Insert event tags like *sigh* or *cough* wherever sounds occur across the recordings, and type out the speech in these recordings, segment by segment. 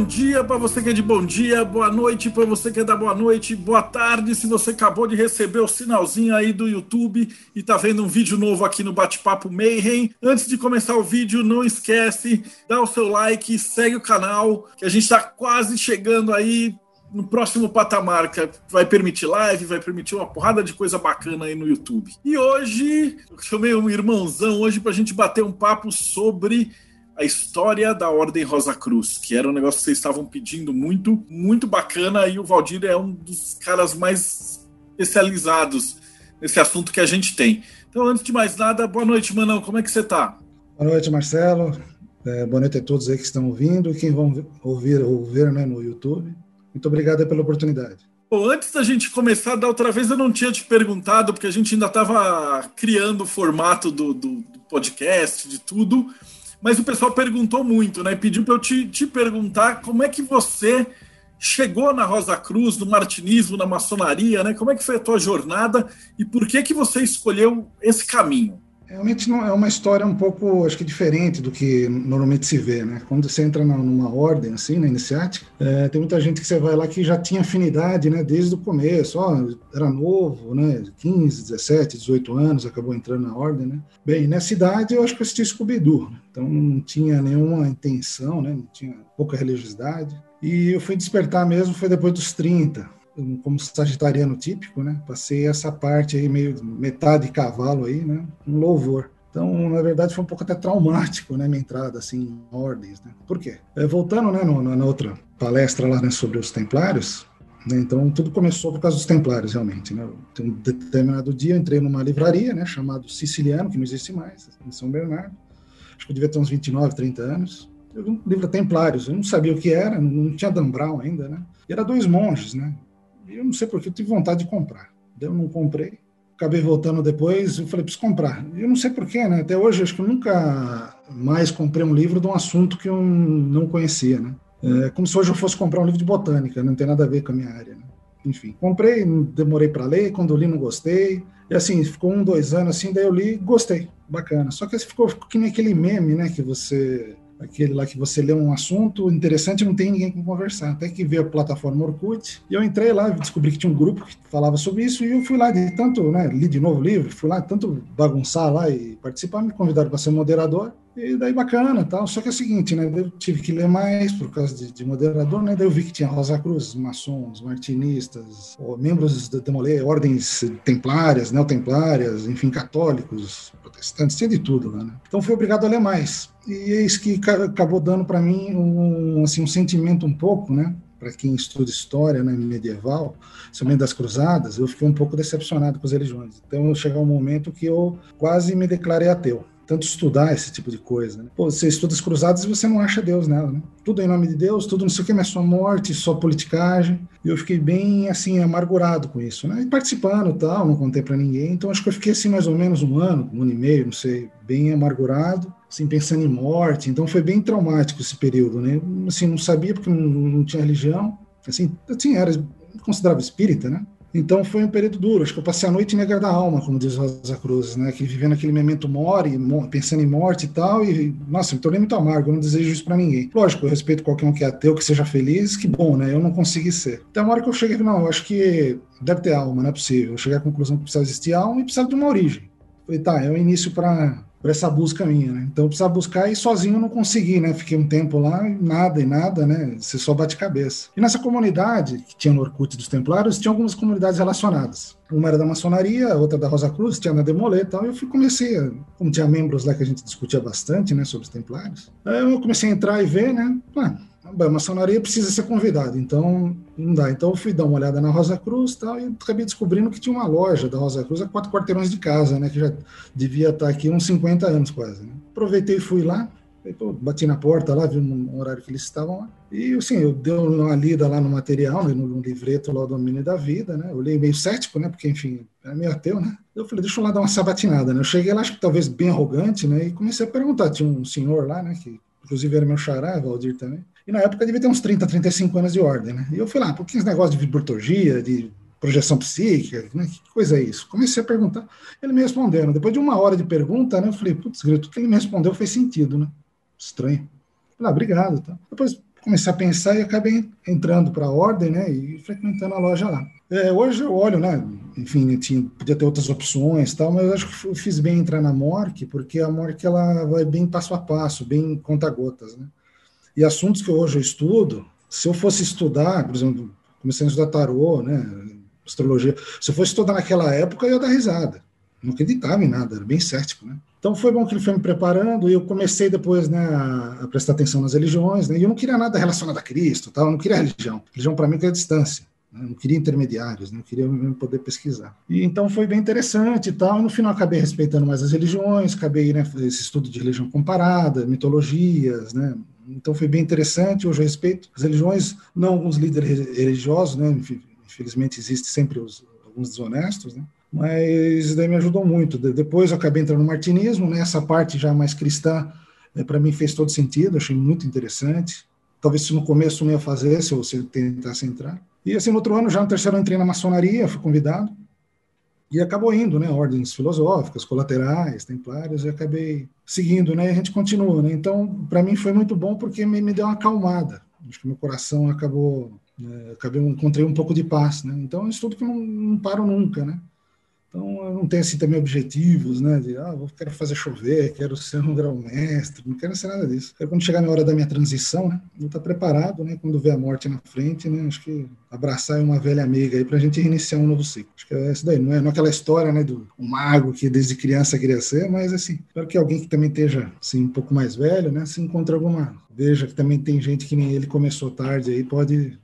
Bom dia para você que é de bom dia, boa noite para você que é da boa noite, boa tarde se você acabou de receber o sinalzinho aí do YouTube e tá vendo um vídeo novo aqui no Bate-Papo Mayhem. Antes de começar o vídeo, não esquece, dá o seu like, segue o canal, que a gente está quase chegando aí no próximo patamar, que vai permitir live, vai permitir uma porrada de coisa bacana aí no YouTube. E hoje, eu chamei um irmãozão hoje para a gente bater um papo sobre a história da Ordem Rosa Cruz, que era um negócio que vocês estavam pedindo muito, muito bacana, e o Valdir é um dos caras mais especializados nesse assunto que a gente tem. Então, antes de mais nada, boa noite, Manão, como é que você está? Boa noite, Marcelo. É, boa noite a todos aí que estão ouvindo e quem vão ouvir ou ver né, no YouTube. Muito obrigado pela oportunidade. Bom, antes da gente começar, da outra vez eu não tinha te perguntado, porque a gente ainda estava criando o formato do, do, do podcast, de tudo mas o pessoal perguntou muito, né? Pediu para eu te, te perguntar como é que você chegou na Rosa Cruz, no martinismo, na maçonaria, né? Como é que foi a tua jornada e por que que você escolheu esse caminho? Realmente não é uma história um pouco, acho que diferente do que normalmente se vê, né? Quando você entra na, numa ordem assim, na iniciática, é, tem muita gente que você vai lá que já tinha afinidade, né? Desde o começo, ó, era novo, né? 15, 17, 18 anos, acabou entrando na ordem, né? Bem, nessa idade eu acho que eu assisti Scooby-Doo, né? então não tinha nenhuma intenção, né? Não tinha pouca religiosidade. E eu fui despertar mesmo foi depois dos 30, como sagitariano típico, né? Passei essa parte aí meio metade cavalo aí, né? Um louvor. Então, na verdade, foi um pouco até traumático, né, minha entrada assim em ordens, né? Por quê? É, voltando, né, no, na outra palestra lá, né, sobre os templários, né, então tudo começou por causa dos templários, realmente, né? Um determinado dia eu entrei numa livraria, né, chamado Siciliano, que não existe mais, em São Bernardo. Acho que eu devia ter uns 29, 30 anos. Eu vi um livro Templários, eu não sabia o que era, não tinha Dan Brown ainda, né? E era dois monges, né? Eu não sei porque eu tive vontade de comprar. Eu não comprei. Acabei voltando depois e falei, preciso comprar. E eu não sei porquê, né? Até hoje, acho que eu nunca mais comprei um livro de um assunto que eu não conhecia, né? É como se hoje eu fosse comprar um livro de botânica, não tem nada a ver com a minha área, né? Enfim, comprei, demorei para ler, quando li não gostei. E assim, ficou um, dois anos assim, daí eu li, gostei, bacana. Só que ficou, ficou que nem aquele meme, né, que você aquele lá que você lê um assunto interessante não tem ninguém com conversar. Até que veio a plataforma Orkut, e eu entrei lá, descobri que tinha um grupo que falava sobre isso, e eu fui lá de tanto, né, li de novo o livro, fui lá tanto bagunçar lá e participar, me convidaram para ser moderador, e daí bacana tal. Só que é o seguinte, né? Eu tive que ler mais por causa de, de moderador, né? Daí eu vi que tinha Rosa Cruz, maçons, martinistas, membros da Demolê, ordens templárias, neotemplárias, enfim, católicos, protestantes, tinha de tudo lá, né? Então fui obrigado a ler mais. E eis que acabou dando para mim um, assim, um sentimento um pouco, né? Para quem estuda história né, medieval, somente das cruzadas, eu fiquei um pouco decepcionado com as religiões. Então chegou um momento que eu quase me declarei ateu tanto estudar esse tipo de coisa. Né? Pô, você estuda as cruzadas e você não acha Deus nela, né? Tudo em nome de Deus, tudo não sei o que, mas só morte, só politicagem. E eu fiquei bem, assim, amargurado com isso, né? E participando tal, não contei para ninguém. Então acho que eu fiquei, assim, mais ou menos um ano, um ano e meio, não sei, bem amargurado, assim, pensando em morte. Então foi bem traumático esse período, né? Assim, não sabia porque não, não tinha religião. Assim, assim, era considerava espírita, né? Então foi um período duro. Acho que eu passei a noite negra da alma, como diz Rosa Cruz, né? Que vivendo aquele memento mori, pensando em morte e tal. E, nossa, me tornei muito amargo. Eu não desejo isso para ninguém. Lógico, eu respeito qualquer um que é ateu, que seja feliz. Que bom, né? Eu não consegui ser. Então, uma hora que eu cheguei, não, eu acho que deve ter alma, não é possível. Eu cheguei à conclusão que precisa existir alma e precisa de uma origem. Falei, tá, é o início para por essa busca minha, né? Então eu precisava buscar e sozinho não consegui, né? Fiquei um tempo lá e nada e nada, né? Você só bate cabeça. E nessa comunidade que tinha no Orkut dos Templários, tinha algumas comunidades relacionadas. Uma era da maçonaria, outra da Rosa Cruz, tinha na Demolê e tal. E eu fui, comecei, a, como tinha membros lá que a gente discutia bastante, né? Sobre os Templários. Aí eu comecei a entrar e ver, né? Ah, a maçonaria precisa ser convidado, então não dá. Então eu fui dar uma olhada na Rosa Cruz tal, e acabei descobrindo que tinha uma loja da Rosa Cruz a quatro quarteirões de casa, né? Que já devia estar aqui uns 50 anos quase. Né? Aproveitei e fui lá. Bati na porta lá, vi um horário que eles estavam lá. E, assim, eu dei uma lida lá no material, no livreto lá do Domínio da Vida, né? Eu olhei meio cético, né? Porque, enfim, era meio ateu, né? Eu falei, deixa eu lá dar uma sabatinada, né? Eu cheguei lá, acho que talvez bem arrogante, né? E comecei a perguntar. Tinha um senhor lá, né? Que inclusive era meu xará, Valdir também. E na época devia ter uns 30, 35 anos de ordem, né? E eu fui lá, por que esse negócio de viborturgia, de projeção psíquica, né? que coisa é isso? Comecei a perguntar, ele me respondendo. Depois de uma hora de pergunta, né, eu falei, putz, tudo que ele me respondeu fez sentido, né? Estranho. Falei, ah, obrigado. Tá. Depois comecei a pensar e acabei entrando para a ordem, né, e frequentando a loja lá. É, hoje eu olho, né, enfim, tinha, podia ter outras opções tal, mas eu acho que eu fiz bem entrar na MORC, porque a MORC ela vai bem passo a passo, bem conta-gotas, né. E assuntos que hoje eu estudo, se eu fosse estudar, por exemplo, comecei a estudar tarô, né, astrologia. Se eu fosse estudar naquela época, eu ia dar risada. Não acreditava em nada, era bem cético, né? Então foi bom que ele foi me preparando e eu comecei depois né, a, prestar atenção nas religiões, né? E eu não queria nada relacionado a Cristo, tal, eu não queria religião. Religião para mim era distância. Não queria intermediários, eu queria poder pesquisar. E então foi bem interessante e tal. No final acabei respeitando mais as religiões, acabei né, esse estudo de religião comparada, mitologias, né? Então foi bem interessante. Hoje eu respeito as religiões, não alguns líderes religiosos, né? Infelizmente existe sempre os, alguns desonestos, né? Mas daí me ajudou muito. Depois eu acabei entrando no martinismo, né? Essa parte já mais cristã, é, para mim fez todo sentido, achei muito interessante. Talvez se no começo não ia fazer, se eu, se eu tentasse entrar. E assim, no outro ano, já no terceiro, eu entrei na maçonaria, fui convidado. E acabou indo, né? Ordens filosóficas, colaterais, templários, e acabei seguindo, né? E a gente continua, né? Então, para mim foi muito bom porque me, me deu uma acalmada. Acho que meu coração acabou né? Acabei, encontrei um pouco de paz, né? Então, é um estudo que não, não paro nunca, né? Então, eu não tenho assim também objetivos, né? De, ah, quero fazer chover, quero ser um grão-mestre, não quero ser nada disso. Quero quando chegar na hora da minha transição, né? Eu estar preparado, né? Quando ver a morte na frente, né? Acho que abraçar uma velha amiga aí para a gente reiniciar um novo ciclo. Acho que é isso daí, não é, não é aquela história, né? Do um mago que desde criança queria ser, mas assim, espero que alguém que também esteja assim, um pouco mais velho, né? Se encontre alguma. Veja que também tem gente que nem ele começou tarde aí, pode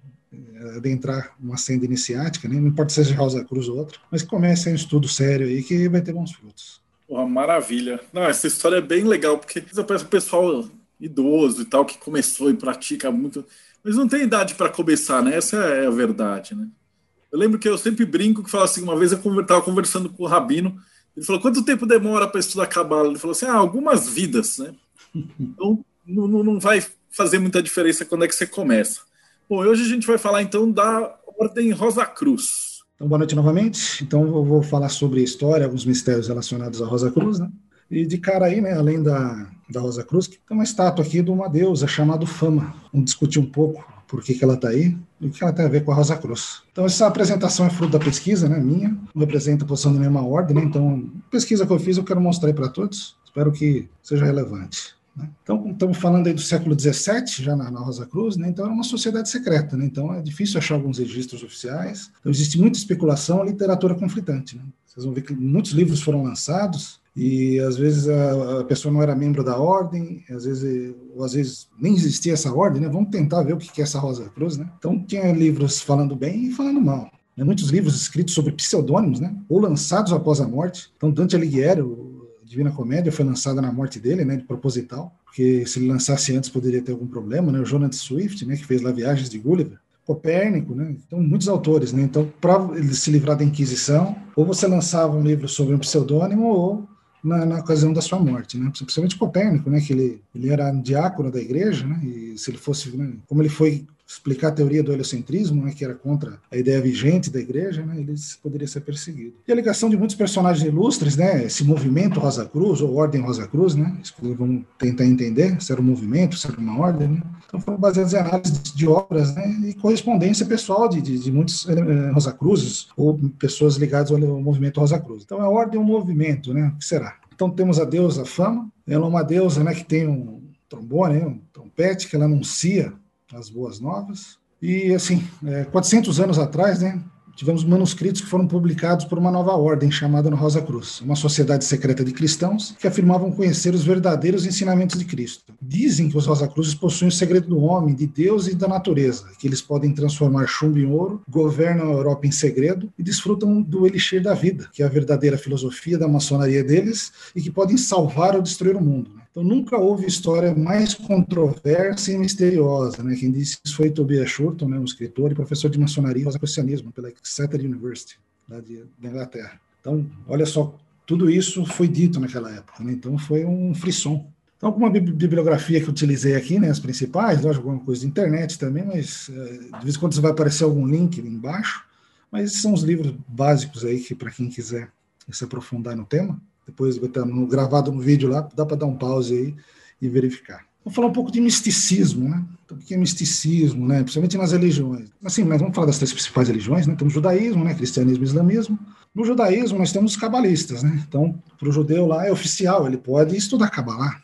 adentrar uma senda iniciática, né? não importa se seja Rosa Cruz ou outra, mas comece um estudo sério aí que vai ter bons frutos. Porra, maravilha. Não, essa história é bem legal, porque parece o pessoal idoso e tal, que começou e pratica muito, mas não tem idade para começar, né? Essa é a verdade, né? Eu lembro que eu sempre brinco que fala assim, uma vez eu estava conversando com o Rabino, ele falou, quanto tempo demora para estudar Cabala? Ele falou assim, ah, algumas vidas, né? *laughs* Então, não, não vai fazer muita diferença quando é que você começa. Bom, hoje a gente vai falar então da Ordem Rosa Cruz. Então, boa noite novamente. Então, eu vou falar sobre a história, alguns mistérios relacionados à Rosa Cruz, né? E de cara aí, né, além da, da Rosa Cruz, tem uma estátua aqui de uma deusa chamada Fama. Vamos discutir um pouco por que, que ela está aí e o que ela tem a ver com a Rosa Cruz. Então, essa apresentação é fruto da pesquisa, né, minha, representa a posição de nenhuma ordem, né, então, pesquisa que eu fiz eu quero mostrar para todos, espero que seja relevante. Né? Então, estamos falando aí do século XVII, já na, na, Rosa Cruz, né? então era uma sociedade secreta, né? então é difícil achar alguns registros oficiais, então existe muita especulação, literatura conflitante. Né? Vocês vão ver que muitos livros foram lançados, e às vezes a, a, pessoa não era membro da ordem, às vezes, ou às vezes nem existia essa ordem, né? Vamos tentar ver o que é essa Rosa Cruz, né? Então tinha livros falando bem e falando mal. Né? Muitos livros escritos sobre pseudônimos, né? Ou lançados após a morte. Então Dante Alighieri, o Divina Comédia foi lançada na morte dele, né, de proposital, porque se ele lançasse antes poderia ter algum problema, né? O Jonathan Swift, né, que fez lá Viagens de Gulliver, Copérnico, né? Então, muitos autores, né? Então, para ele se livrar da Inquisição, ou você lançava um livro sobre um pseudônimo, ou na, na, ocasião da sua morte, né? Principalmente Copérnico, né? Que ele, ele era um diácono da igreja, né? E se ele fosse, né? como ele foi explicar a teoria do heliocentrismo, né, que era contra a ideia vigente da igreja, né, ele poderia ser perseguido. E a ligação de muitos personagens ilustres, né, esse movimento Rosa Cruz, ou Ordem Rosa Cruz, né, vamos tentar entender se era um movimento, se era uma ordem, né, então foram baseados em análises de obras né, e correspondência pessoal de, de, de muitos eh, Rosa Cruzes, ou pessoas ligadas ao movimento Rosa Cruz. Então a ordem é um movimento, né, o que será? Então temos a deusa Fama, ela é uma deusa né, que tem um trombone, um trompete, que ela anuncia as boas novas. E, assim, é, 400 anos atrás, né, tivemos manuscritos que foram publicados por uma nova ordem chamada Rosa Cruz, uma sociedade secreta de cristãos que afirmavam conhecer os verdadeiros ensinamentos de Cristo. Dizem que os Rosa Cruzes possuem o segredo do homem, de Deus e da natureza, que eles podem transformar chumbo em ouro, governam a Europa em segredo e desfrutam do elixir da vida, que é a verdadeira filosofia da maçonaria deles e que podem salvar ou destruir o mundo. Né? Então nunca houve história mais controversa e misteriosa, né? Quem disse isso foi Tobias Shorton, né, um escritor e professor de maçonaria e cristianismo pela Exeter University, lá de, da Inglaterra. Então, olha só, tudo isso foi dito naquela época, né? Então foi um frisson. Então, alguma bibliografia que utilizei aqui, né, as principais, lógico, alguma coisa de internet também, mas eh, de vez em quando vai aparecer algum link embaixo, mas são os livros básicos aí que para quem quiser se aprofundar no tema. Depois vai estar no, gravado no vídeo lá, dá para dar um pause aí e verificar. Vou falar um pouco de misticismo, né? Então, o que é misticismo, né? Principalmente nas religiões. Assim, mas vamos falar das três principais religiões, né? Temos judaísmo, né? Cristianismo e islamismo. No judaísmo, nós temos os cabalistas, né? Então, para o judeu lá é oficial, ele pode estudar cabalá.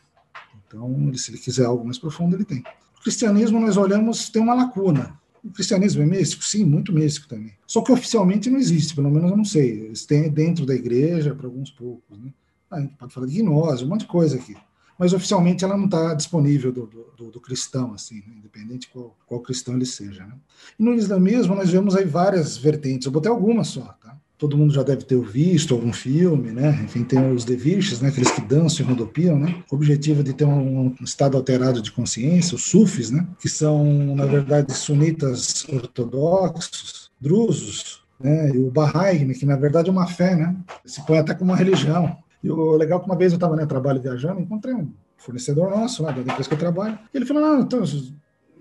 Então, se ele quiser algo mais profundo, ele tem. O cristianismo, nós olhamos, tem uma lacuna. O cristianismo é místico? Sim, muito místico também. Só que oficialmente não existe, pelo menos eu não sei. Eles têm dentro da igreja, para alguns poucos. Né? Ah, a gente pode falar de gnose, um monte de coisa aqui. Mas oficialmente ela não está disponível do, do, do, cristão, assim, né? independente qual, qual cristão ele seja. Né? E no islamismo nós vemos aí várias vertentes, eu botei algumas só, tá? Todo mundo já deve ter visto algum filme, né? Enfim, tem os deviches, né? Aqueles que dançam e rodopiam, né? O objetivo é de ter um, estado alterado de consciência, os sufis, né? Que são, na verdade, sunitas ortodoxos, drusos, né? E o Bahá'í, né? que na verdade é uma fé, né? Se põe até como uma religião. E o legal é que uma vez eu estava né, trabalho viajando, encontrei um fornecedor nosso lá da empresa que eu trabalho. E ele falou: Não, então,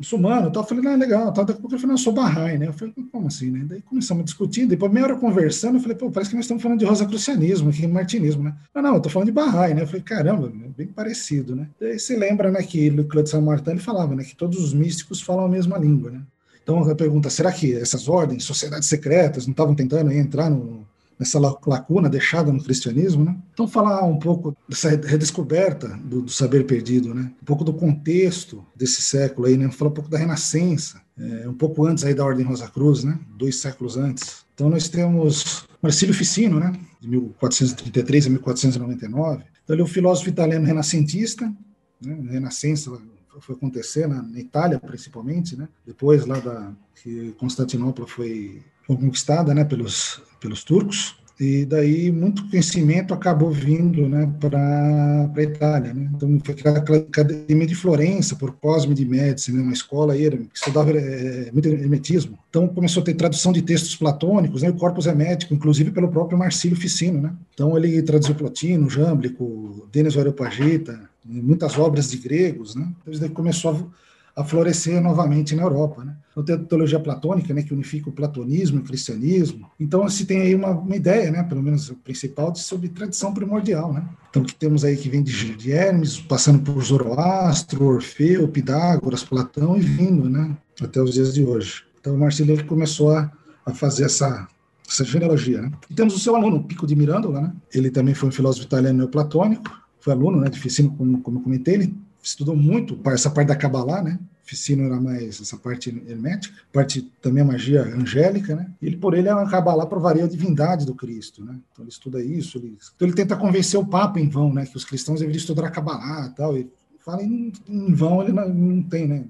muçulmano tal. Eu falei, não, legal. Tal. Daqui a pouco ele falou, não, eu sou Bahá'í, né? Eu falei, como assim, né? Daí começamos a discutir, depois meia hora conversando, eu falei, pô, parece que nós estamos falando de rosacrucianismo aqui, martinismo, né? Não, não, eu tô falando de Bahá'í, né? Eu falei, caramba, bem parecido, né? Daí você lembra, né, que o Claude Saint-Martin, ele falava, né, que todos os místicos falam a mesma língua, né? Então a pergunta, será que essas ordens, sociedades secretas, não estavam tentando entrar no, nessa lacuna deixada no cristianismo, né? Então falar um pouco dessa redescoberta do, do, saber perdido, né? Um pouco do contexto desse século aí, né? Falar um pouco da Renascença, é, um pouco antes aí da Ordem Rosa Cruz, né? Dois séculos antes. Então nós temos Marcílio Ficino, né? De 1433 a 1499. Então ele é um filósofo italiano renascentista, né? Renascença foi acontecer na, na, Itália principalmente, né? Depois lá da que Constantinopla foi conquistada, né? Pelos pelos turcos, e daí muito conhecimento acabou vindo né, para a Itália. Né? Então foi criada a Academia de Florença por Cosme de Médici, né, uma escola que estudava é, muito hermetismo. Então começou a ter tradução de textos platônicos, né, o corpus hermético, inclusive pelo próprio Marcílio Ficino. Né? Então ele traduziu Plotino, Jâmblico, Denis Areopagita, muitas obras de gregos. Né? Então daí começou a a florescer novamente na Europa. Né? Então, tem a teologia platônica, né, que unifica o platonismo e o cristianismo. Então, se tem aí uma, uma, ideia, né, pelo menos a principal, de, sobre tradição primordial. Né? Então, que temos aí que vem de, de Hermes, passando por Zoroastro, Orfeu, Pitágoras, Platão e vindo né, até os dias de hoje. Então, o Marcelo começou a, a fazer essa, essa genealogia. Né? E temos o seu aluno, Pico de Mirandola, né? ele também foi um filósofo italiano neoplatônico, foi aluno né, de Ficino, como, como eu comentei, ele estudou muito essa parte da Kabbalah, né? Ficino era mais essa parte hermética, parte também a magia angélica, né? Ele, por ele, a Kabbalah provaria a divindade do Cristo, né? Então ele estuda isso, ele, então ele tenta convencer o Papa em vão, né? Que os cristãos deveriam estudar a Kabbalah e tal. E fala em, em vão, ele não, não, tem, né?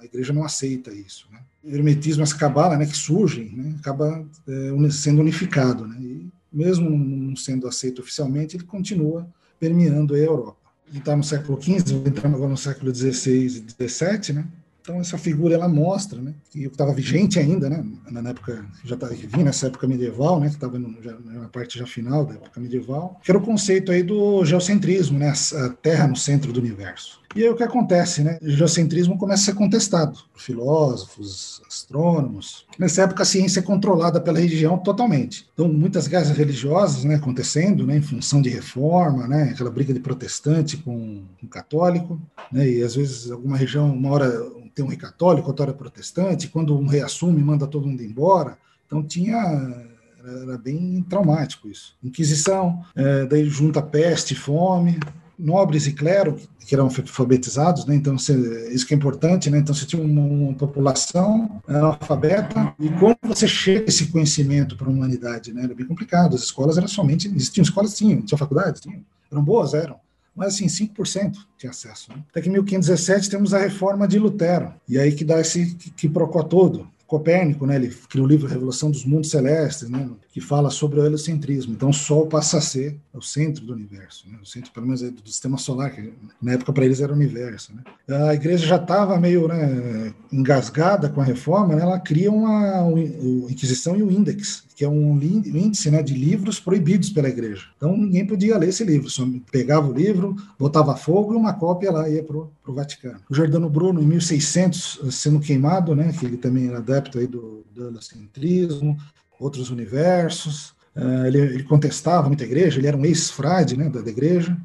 A igreja não aceita isso, né? O hermetismo, essa Kabbalah, né? Que surgem, né? Acaba é, sendo unificado, né? E mesmo não sendo aceito oficialmente, ele continua permeando a Europa está no século XV, entrando agora no século XVI e XVII, né? Então essa figura ela mostra, né, que estava vigente ainda, né, na época já estava vindo nessa época medieval, né, que estava na parte já final da época medieval, que era o conceito aí do geocentrismo, né, a Terra no centro do universo. E aí o que acontece, né? O geocentrismo começa a ser contestado por filósofos, astrônomos. Nessa época a ciência é controlada pela religião totalmente. Então muitas guerras religiosas, né, acontecendo, né, em função de reforma, né, aquela briga de protestante com, com católico, né, e às vezes alguma região uma hora tem um rei católico, outra hora protestante, quando um rei assume, manda todo mundo embora. Então tinha era bem traumático isso. Inquisição, é, daí junta peste, fome, nobres e clero que eram alfabetizados, né? Então isso que é importante, né? Então você tinha uma, uma população analfabeta e como você chega esse conhecimento para a humanidade, né? Era bem complicado. As escolas eram somente existiam escolas tinham, tinham faculdades, tinham, eram boas, eram, mas assim, 5% tinha acesso. Né? Até que em 1517 temos a reforma de Lutero, e aí que dá esse que, que procó todo. Copérnico, né, ele criou o livro Revolução dos Mundos Celestes, né, que fala sobre o heliocentrismo. Então, o Sol passa a ser o centro do universo, né, o centro, pelo menos, do sistema solar, que na época para eles era o universo. Né. A igreja já estava meio né, engasgada com a reforma, né, ela cria uma, uma Inquisição e o Index, que é um índice né, de livros proibidos pela igreja. Então, ninguém podia ler esse livro, só pegava o livro, botava fogo e uma cópia lá ia para o Vaticano. O Jordano Bruno, em 1600, sendo queimado, né, que ele também era adepto aí do, helocentrismo, outros universos. Uh, ele, ele, contestava muita igreja, ele era um ex-frade né, da, da igreja,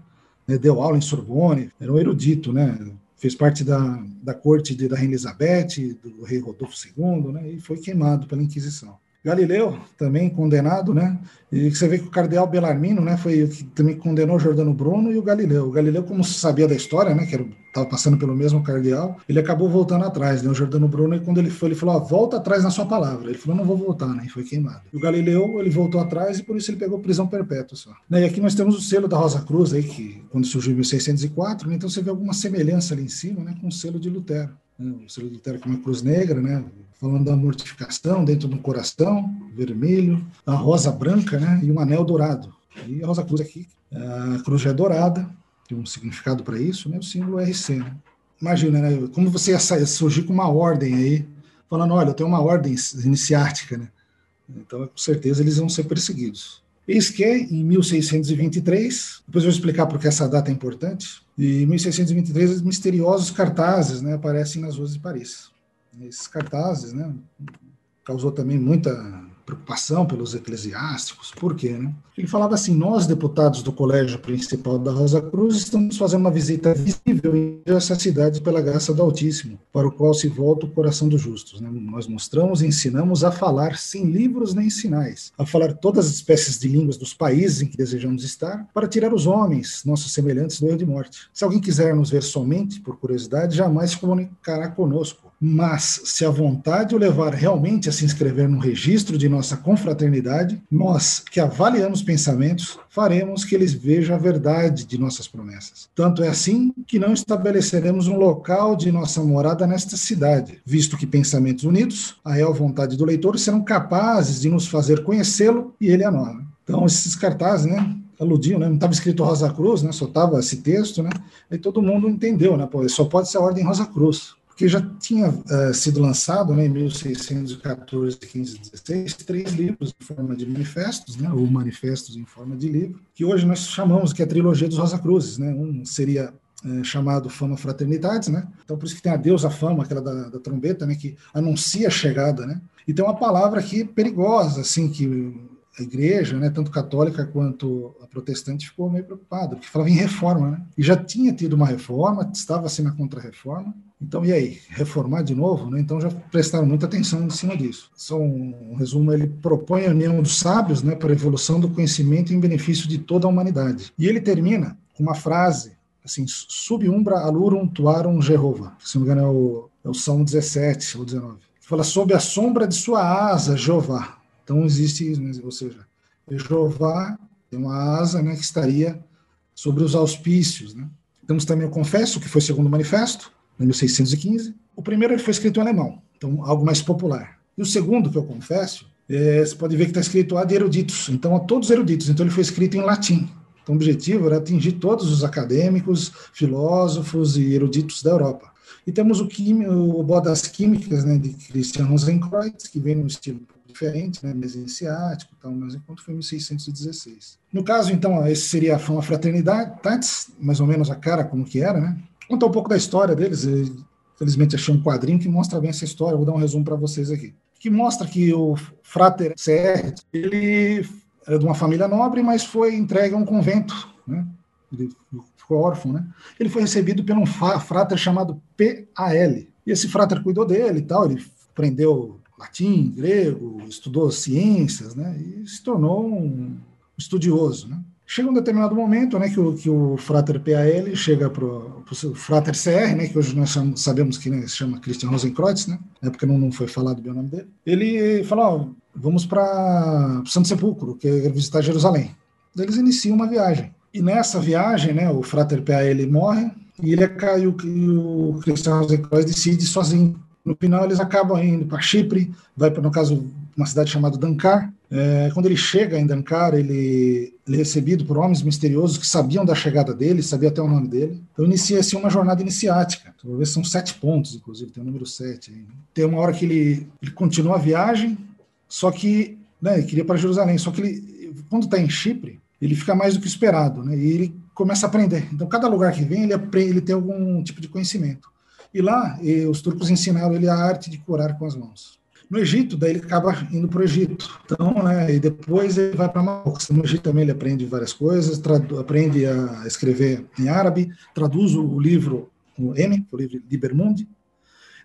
né, deu aula em Sorbonne, era um erudito, né, fez parte da, da corte de, da Rainha Elizabeth, do rei Rodolfo II, né, e foi queimado pela Inquisição. Galileu, também condenado, né? E você vê que o cardeal Belarmino, né, foi também condenou Jordano Bruno e o Galileu. O Galileu, como sabia da história, né, que estava passando pelo mesmo cardeal, ele acabou voltando atrás, né? O Jordano Bruno, e quando ele foi, ele falou: volta atrás na sua palavra. Ele falou: não vou voltar, né? E foi queimado. E o Galileu, ele voltou atrás e por isso ele pegou prisão perpétua só. Né? E aqui nós temos o selo da Rosa Cruz, aí, que quando surgiu em 1604, né? então você vê alguma semelhança ali em cima, né, com o selo de Lutero. Né? O selo de Lutero com uma cruz negra, né? Falando da mortificação dentro do coração, vermelho, a rosa branca né, e um anel dourado. E a rosa cruz aqui, a cruz já é dourada, tem um significado para isso, né, o símbolo RC. Né? Imagina, né, como você ia surgir com uma ordem aí, falando, olha, eu tenho uma ordem iniciática, né? Então, com certeza, eles vão ser perseguidos. Eis que, em 1623, depois eu vou explicar porque essa data é importante, em 1623, misteriosos cartazes né, aparecem nas ruas de Paris esses cartazes, né? Causou também muita preocupação pelos eclesiásticos. Por quê, né? Ele falava assim: nós, deputados do Colégio Principal da Rosa Cruz, estamos fazendo uma visita visível em essa cidade pela graça do Altíssimo, para o qual se volta o coração dos justos. Né? Nós mostramos e ensinamos a falar sem livros nem sinais, a falar todas as espécies de línguas dos países em que desejamos estar, para tirar os homens, nossos semelhantes, do erro de morte. Se alguém quiser nos ver somente por curiosidade, jamais se comunicará conosco. Mas, se a vontade o levar realmente a se inscrever no registro de nossa confraternidade, nós, que avaliamos pensamentos, faremos que eles vejam a verdade de nossas promessas. Tanto é assim que não estabeleceremos um local de nossa morada nesta cidade, visto que pensamentos unidos, a real vontade do leitor, serão capazes de nos fazer conhecê-lo e ele a nós. Então, esses cartazes, né? aludiam, né? Não estava escrito Rosa Cruz, né? Só estava esse texto, né? E todo mundo entendeu, né? Pô, só pode ser a Ordem Rosa Cruz que já tinha uh, sido lançado né, em 1614, 15, 16, três livros em forma de manifestos, né, ou manifestos em forma de livro, que hoje nós chamamos que é a trilogia dos Rosa Cruzes. Né? Um seria é, chamado Fama Fraternidades, né? Então por isso que tem a deusa fama, aquela da, da, trombeta, né? Que anuncia a chegada, né? E tem uma palavra aqui perigosa, assim, que a igreja, né, tanto católica quanto a protestante, ficou meio preocupada, porque falava em reforma, né? E já tinha tido uma reforma, estava assim na contra-reforma, então, e aí? Reformar de novo? Né? Então, já prestaram muita atenção em cima disso. Só um, um resumo: ele propõe a união dos sábios né, para a evolução do conhecimento em benefício de toda a humanidade. E ele termina com uma frase assim: sub alurum tuarum Jehovah. Se não me engano, é o, é o Salmo 17 ou 19. Que fala: sob a sombra de sua asa, Jeová. Então, existe, né, ou seja, Jeová tem uma asa né, que estaria sobre os auspícios. Né? Temos também o Confesso, que foi segundo o manifesto em 1615. O primeiro foi escrito em alemão, então algo mais popular. E o segundo, que eu confesso, é, você pode ver que está escrito ad eruditos, então a todos eruditos. Então ele foi escrito em latim. Então o objetivo era atingir todos os acadêmicos, filósofos e eruditos da Europa. E temos o, químico, o Bodas Químicas, né, de Christian Rosenkreuz, que vem num estilo diferente, né, mais iniciático, tal, mas enquanto foi em 1616. No caso, então, esse seria a Fama Fraternidade, mais ou menos a cara como que era, né? Contar um pouco da história deles. Felizmente achei um quadrinho que mostra bem essa história. Vou dar um resumo para vocês aqui. Que mostra que o Frater CR, ele era de uma família nobre, mas foi entregue a um convento, né? Ele ficou órfão, né? Ele foi recebido por um frater chamado PAL. E esse frater cuidou dele e tal, ele aprendeu latim, grego, estudou ciências, né? E se tornou um estudioso, né? Chega um determinado momento, né, que o, que o Frater PAL chega para o Frater CR, né, que hoje nós chamamos, sabemos que né, se chama Christian Rosenkreuz, né, na época não, não foi falado bem o nome dele. Ele fala, ó, vamos para Santo Sepulcro, que é visitar Jerusalém. Eles iniciam uma viagem. E nessa viagem, né, o Frater PAL morre e ele cai o, o Christian Rosenkreuz decide sozinho No final, eles acabam indo para Chipre, vai no caso, uma cidade chamada Dankar. É, quando ele chega em Dankar, ele, ele, é recebido por homens misteriosos que sabiam da chegada dele, sabiam até o nome dele. Então inicia-se uma jornada iniciática. Talvez são sete pontos, inclusive, tem o número sete. Aí? Tem uma hora que ele, ele continua a viagem, só que né, ele queria para Jerusalém, só que ele, quando está em Chipre, ele fica mais do que esperado, né? E ele começa a aprender. Então, cada lugar que vem, ele aprende, ele tem algum tipo de conhecimento. E lá, e os turcos ensinaram ele a arte de curar com as mãos. No Egito, daí ele acaba indo para o Egito. Então, né, e depois ele vai para Marrocos. No Egito também ele aprende várias coisas, aprende a escrever em árabe, traduz o livro, o M, o livro Liber Mundi.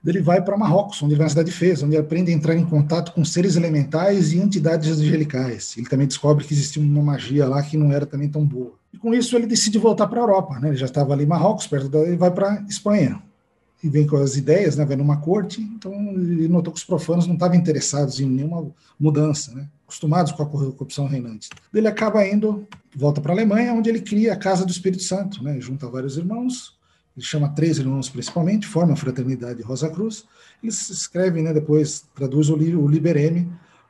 Ele vai para Marrocos, onde vai na cidade de Fez, onde ele aprende a entrar em contato com seres elementais e entidades angelicais. Ele também descobre que existia uma magia lá que não era também tão boa. E com isso ele decide voltar para a Europa. Né? Ele já estava ali em Marrocos, perto da, ele vai para Espanha e vem com as ideias, né, vai numa corte, então ele notou que os profanos não estavam interessados em nenhuma mudança, né, acostumados com a corrupção reinante. Ele acaba indo, volta para a Alemanha, onde ele cria a Casa do Espírito Santo, né, junta vários irmãos, ele chama três irmãos principalmente, forma a Fraternidade Rosa Cruz, eles escrevem, né, depois traduz o, livro, o Liber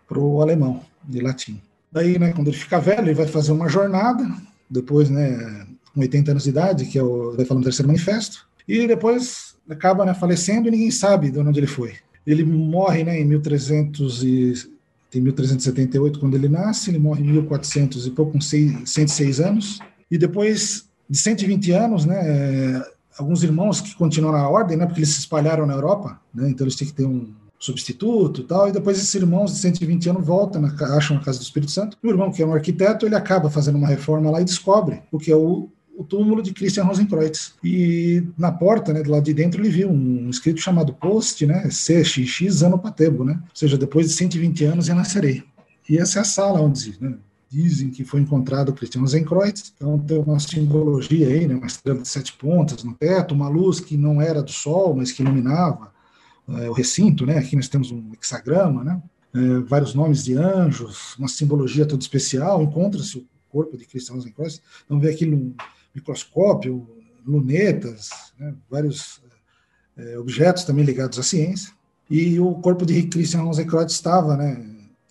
para o alemão, de latim. Daí, né, quando ele fica velho, ele vai fazer uma jornada, depois, né, com 80 anos de idade, que é o, vai falar no terceiro manifesto, e depois acaba né, falecendo e ninguém sabe de onde ele foi. Ele morre né, em 1300 e, tem 1378 quando ele nasce, ele morre em 1400 e pouco, com 106 anos. E depois de 120 anos, né, é, alguns irmãos que continuaram a ordem, né, porque eles se espalharam na Europa, né, então eles têm que ter um substituto e tal, e depois esses irmãos de 120 anos voltam, na, acham a Casa do Espírito Santo. O irmão, que é um arquiteto, ele acaba fazendo uma reforma lá e descobre o que é o o túmulo de Christian Rosenkreuz. E na porta, né, do lado de dentro, ele viu um escrito chamado Post, né, CXX Ano Patebo, né, ou seja, depois de 120 anos renascerei. E essa é a sala onde né, dizem que foi encontrado o Christian Rosenkreuz. Então tem uma simbologia aí, né, uma estrela de sete pontas no teto, uma luz que não era do sol, mas que iluminava é, o recinto, né, aqui nós temos um hexagrama, né, é, vários nomes de anjos, uma simbologia toda especial, encontra-se o corpo de Christian Rosenkreuz, então vê aquilo microscópio, lunetas, né, vários é, objetos também ligados à ciência. E o corpo de Christian Rosenkreuz estava né,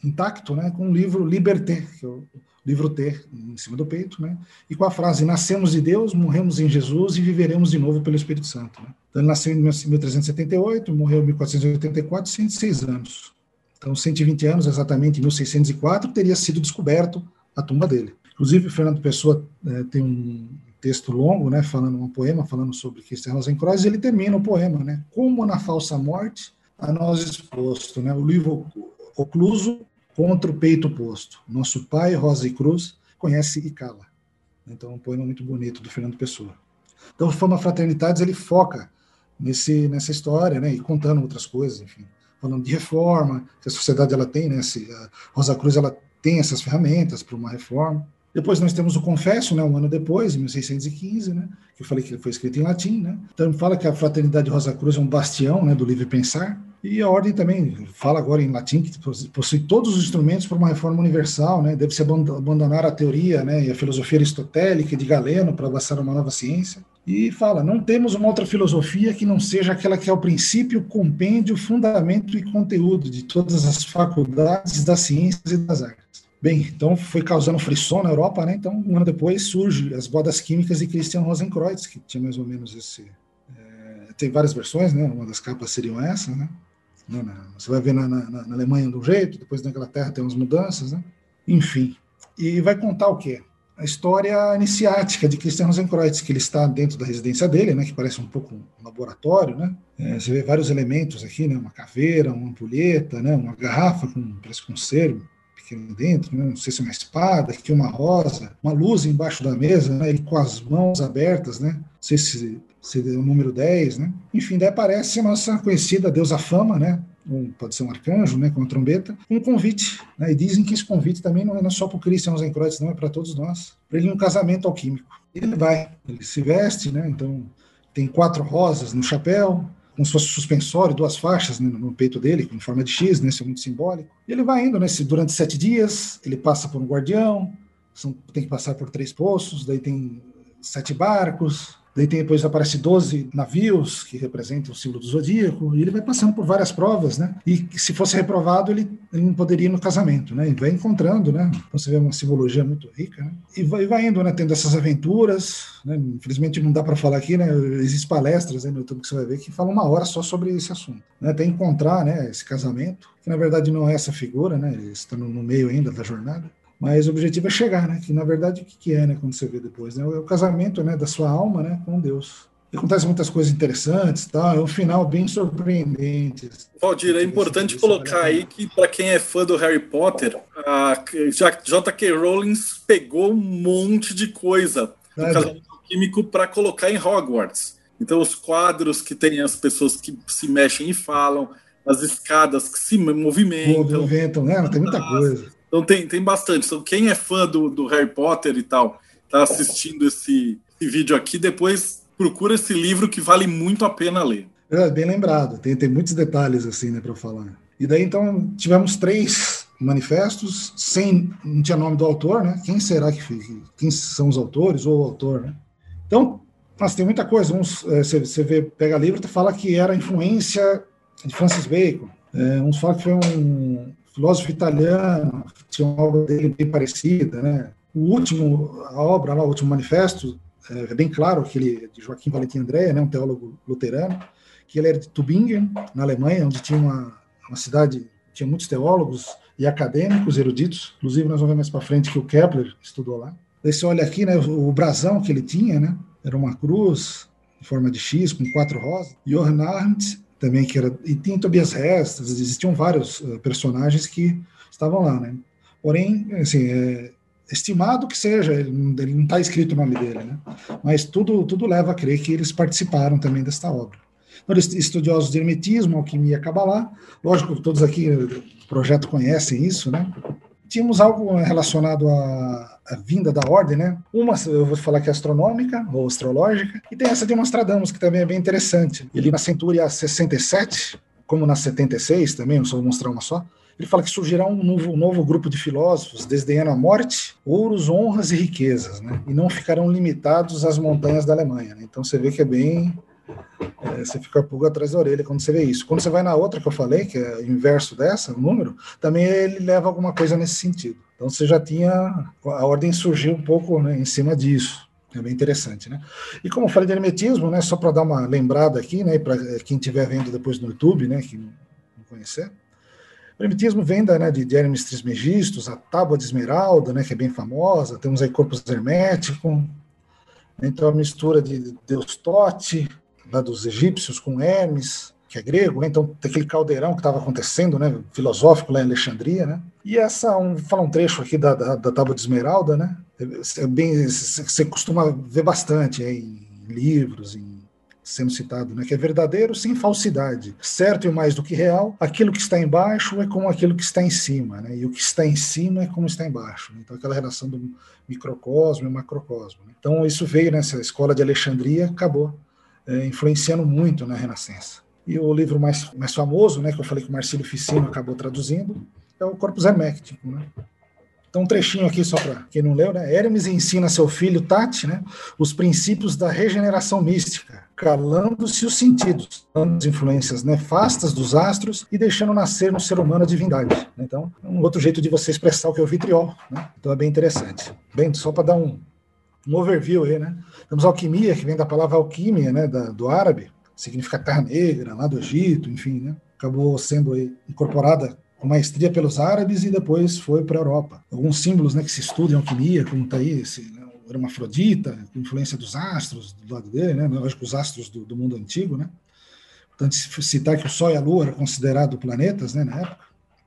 intacto, né, com o livro Liberté, que é o livro T em cima do peito, né, e com a frase: Nascemos de Deus, morremos em Jesus e viveremos de novo pelo Espírito Santo. Né. Então, ele nasceu em 1378, morreu em 1484, 106 anos. Então, 120 anos, exatamente em 1604, teria sido descoberto a tumba dele. Inclusive, Fernando Pessoa é, tem um texto longo, né, falando um poema, falando sobre Christian Rosenkreuz, ele termina o poema, né, como na falsa morte a nós exposto, né, o livro ocluso contra o peito posto. Nosso pai, Rosa e Cruz, conhece e cala. Então, um poema muito bonito do Fernando Pessoa. Então, Fama Fraternidades, ele foca nesse, nessa história, né, e contando outras coisas, enfim, falando de reforma, que a sociedade ela tem, né, se, Rosa Cruz ela tem essas ferramentas para uma reforma. Depois nós temos o Confesso, né, um ano depois, em 1615, né, que eu falei que foi escrito em latim. Né, então fala que a Fraternidade Rosa Cruz é um bastião né, do livre pensar. E a ordem também fala agora em latim que possui todos os instrumentos para uma reforma universal, né, deve-se abandonar a teoria né, e a filosofia aristotélica de Galeno para abraçar uma nova ciência. E fala: não temos uma outra filosofia que não seja aquela que é o princípio, compêndio, fundamento e conteúdo de todas as faculdades das ciências e das artes. Bem, então foi causando frisson na Europa, né? Então, um ano depois surge as bodas químicas de Christian Rosenkreuz, que tinha mais ou menos esse. É, tem várias versões, né? Uma das capas seriam essa, né? Você vai ver na, na, na, Alemanha de um jeito, depois na Inglaterra tem umas mudanças, né? Enfim. E vai contar o quê? A história iniciática de Christian Rosenkreuz, que ele está dentro da residência dele, né? Que parece um pouco um laboratório, né? É, você vê vários elementos aqui, né? Uma caveira, uma ampulheta, né? Uma garrafa com parece com um pequeno dentro, né? não sei se é uma espada, aqui uma rosa, uma luz embaixo da mesa, né? ele com as mãos abertas, né? não sei se, se é o número 10, né? enfim, daí aparece a nossa conhecida deusa Fama, né? Um, pode ser um arcanjo, né, com uma trombeta, um convite. Né, e dizem que esse convite também não é só para o Christian Rosenkreuz, não é para todos nós. Para ele um casamento alquímico. Ele vai, ele se veste, né, então tem quatro rosas no chapéu, como se fosse suspensório, duas faixas né, no peito dele, com forma de X, né, isso é muito simbólico. E ele vai indo, né, durante sete dias, ele passa por um guardião, são, tem que passar por três poços, daí tem sete barcos, Daí tem, depois aparece 12 navios que representam o símbolo do zodíaco, e ele vai passando por várias provas, né? E se fosse reprovado, ele, ele não poderia ir no casamento, né? E vai encontrando, né? Então você vê uma simbologia muito rica, né? E vai, vai indo, né? Tendo essas aventuras, né? Infelizmente não dá para falar aqui, né? Existem palestras aí no YouTube que você vai ver que falam uma hora só sobre esse assunto, né? Até encontrar, né? Esse casamento, que na verdade não é essa figura, né? Ele está no, no meio ainda da jornada. Mas o objetivo é chegar, né? Que na verdade o que é, né? Quando você vê depois, né? É o casamento, né? Da sua alma, né? Com Deus. E acontecem muitas coisas interessantes, tá? É um final bem surpreendente. Valdir, é importante colocar aí que para quem é fã do Harry Potter, a J.K. Rowling pegou um monte de coisa do casamento químico para colocar em Hogwarts. Então os quadros que tem as pessoas que se mexem e falam, as escadas que se movimentam. Movimentam, né? Tem muita coisa. Então tem, tem bastante. Então, quem é fã do, do Harry Potter e tal, tá assistindo esse, esse, vídeo aqui, depois procura esse livro que vale muito a pena ler. É, bem lembrado, tem, tem muitos detalhes assim, né, para falar. E daí então tivemos três manifestos, sem não tinha nome do autor, né? Quem será que? Quem são os autores ou o autor, né? Então, mas tem muita coisa. Uns, é, você, você vê, pega livro e fala que era influência de Francis Bacon. É, uns falam que foi um, filósofo italiano, tinha uma obra dele bem parecida, né? O último, a obra lá, o último manifesto, é bem claro que ele de Joaquim Valentim André, né, um teólogo luterano, que ele era de Tübingen, na Alemanha, onde tinha uma, uma cidade, tinha muitos teólogos e acadêmicos, eruditos, inclusive nós vamos ver mais para frente que o Kepler estudou lá. Você olha aqui, né, o, o brasão que ele tinha, né, era uma cruz em forma de X com quatro rosas. Johann Arndt também que era e tem Tobias Restas, existiam vários uh, personagens que estavam lá, né? Porém, assim, é estimado que seja, ele não está escrito o nome dele, né? Mas tudo tudo leva a crer que eles participaram também desta obra. Então, estudiosos de hermetismo, alquimia, cabalá, lógico, todos aqui do projeto conhecem isso, né? Tínhamos algo relacionado à, à, vinda da ordem, né? Uma, eu vou falar que é astronômica ou astrológica, e tem essa de Nostradamus, que também é bem interessante. Ele na Centúria 67, como na 76 também, eu só vou mostrar uma só, ele fala que surgirá um novo, um novo grupo de filósofos desdenhando a morte, ouros, honras e riquezas, né? E não ficarão limitados às montanhas da Alemanha. Né? Então você vê que é bem é, você fica pulga atrás da orelha quando você vê isso. Quando você vai na outra que eu falei, que é o inverso dessa, o número, também ele leva alguma coisa nesse sentido. Então você já tinha. A ordem surgiu um pouco né, em cima disso. É bem interessante, né? E como eu falei de hermetismo, né, só para dar uma lembrada aqui, né, para quem estiver vendo depois no YouTube, né, que não conhecer, o hermetismo vem da, né, de, Hermes Trismegistus, a tábua de esmeralda, né, que é bem famosa, temos aí corpus hermético, então a mistura de Deus Tote, lá dos egípcios com Hermes, que é grego, né? então tem aquele caldeirão que estava acontecendo, né, filosófico lá em Alexandria, né? E essa, um, fala um trecho aqui da, da, da Tábua de Esmeralda, né? É bem, você costuma ver bastante em livros, em sendo citado, né, que é verdadeiro sem falsidade, certo e mais do que real, aquilo que está embaixo é como aquilo que está em cima, né, e o que está em cima é como está embaixo. Né? Então, aquela relação do microcosmo e macrocosmo. Né? Então, isso veio nessa escola de Alexandria, acabou é, influenciando muito na Renascença. E o livro mais, mais famoso, né, que eu falei que o Marcílio Ficino acabou traduzindo, é o Corpus Hermético. Né? Então, um trechinho aqui só para quem não leu, né? Hermes ensina seu filho Tati né, os princípios da regeneração mística, calando-se os sentidos, dando as influências nefastas dos astros e deixando nascer no ser humano a divindade. Né? Então, é um outro jeito de você expressar o que é o vitriol. Né? Então, é bem interessante. Bem, só para dar um, um overview aí, né? Temos alquimia, que vem da palavra alquimia, né, da, do árabe, significa terra negra, lá do Egito, enfim, né? Acabou sendo aí incorporada com maestria pelos árabes e depois foi para a Europa. Alguns símbolos, né, que se estudam em alquimia, como está aí esse né, o hermafrodita, influência dos astros do lado dele, né? Lógico, os astros do, do mundo antigo, né? Portanto, se citar que o Sol e a Lua eram considerados planetas, né, na época.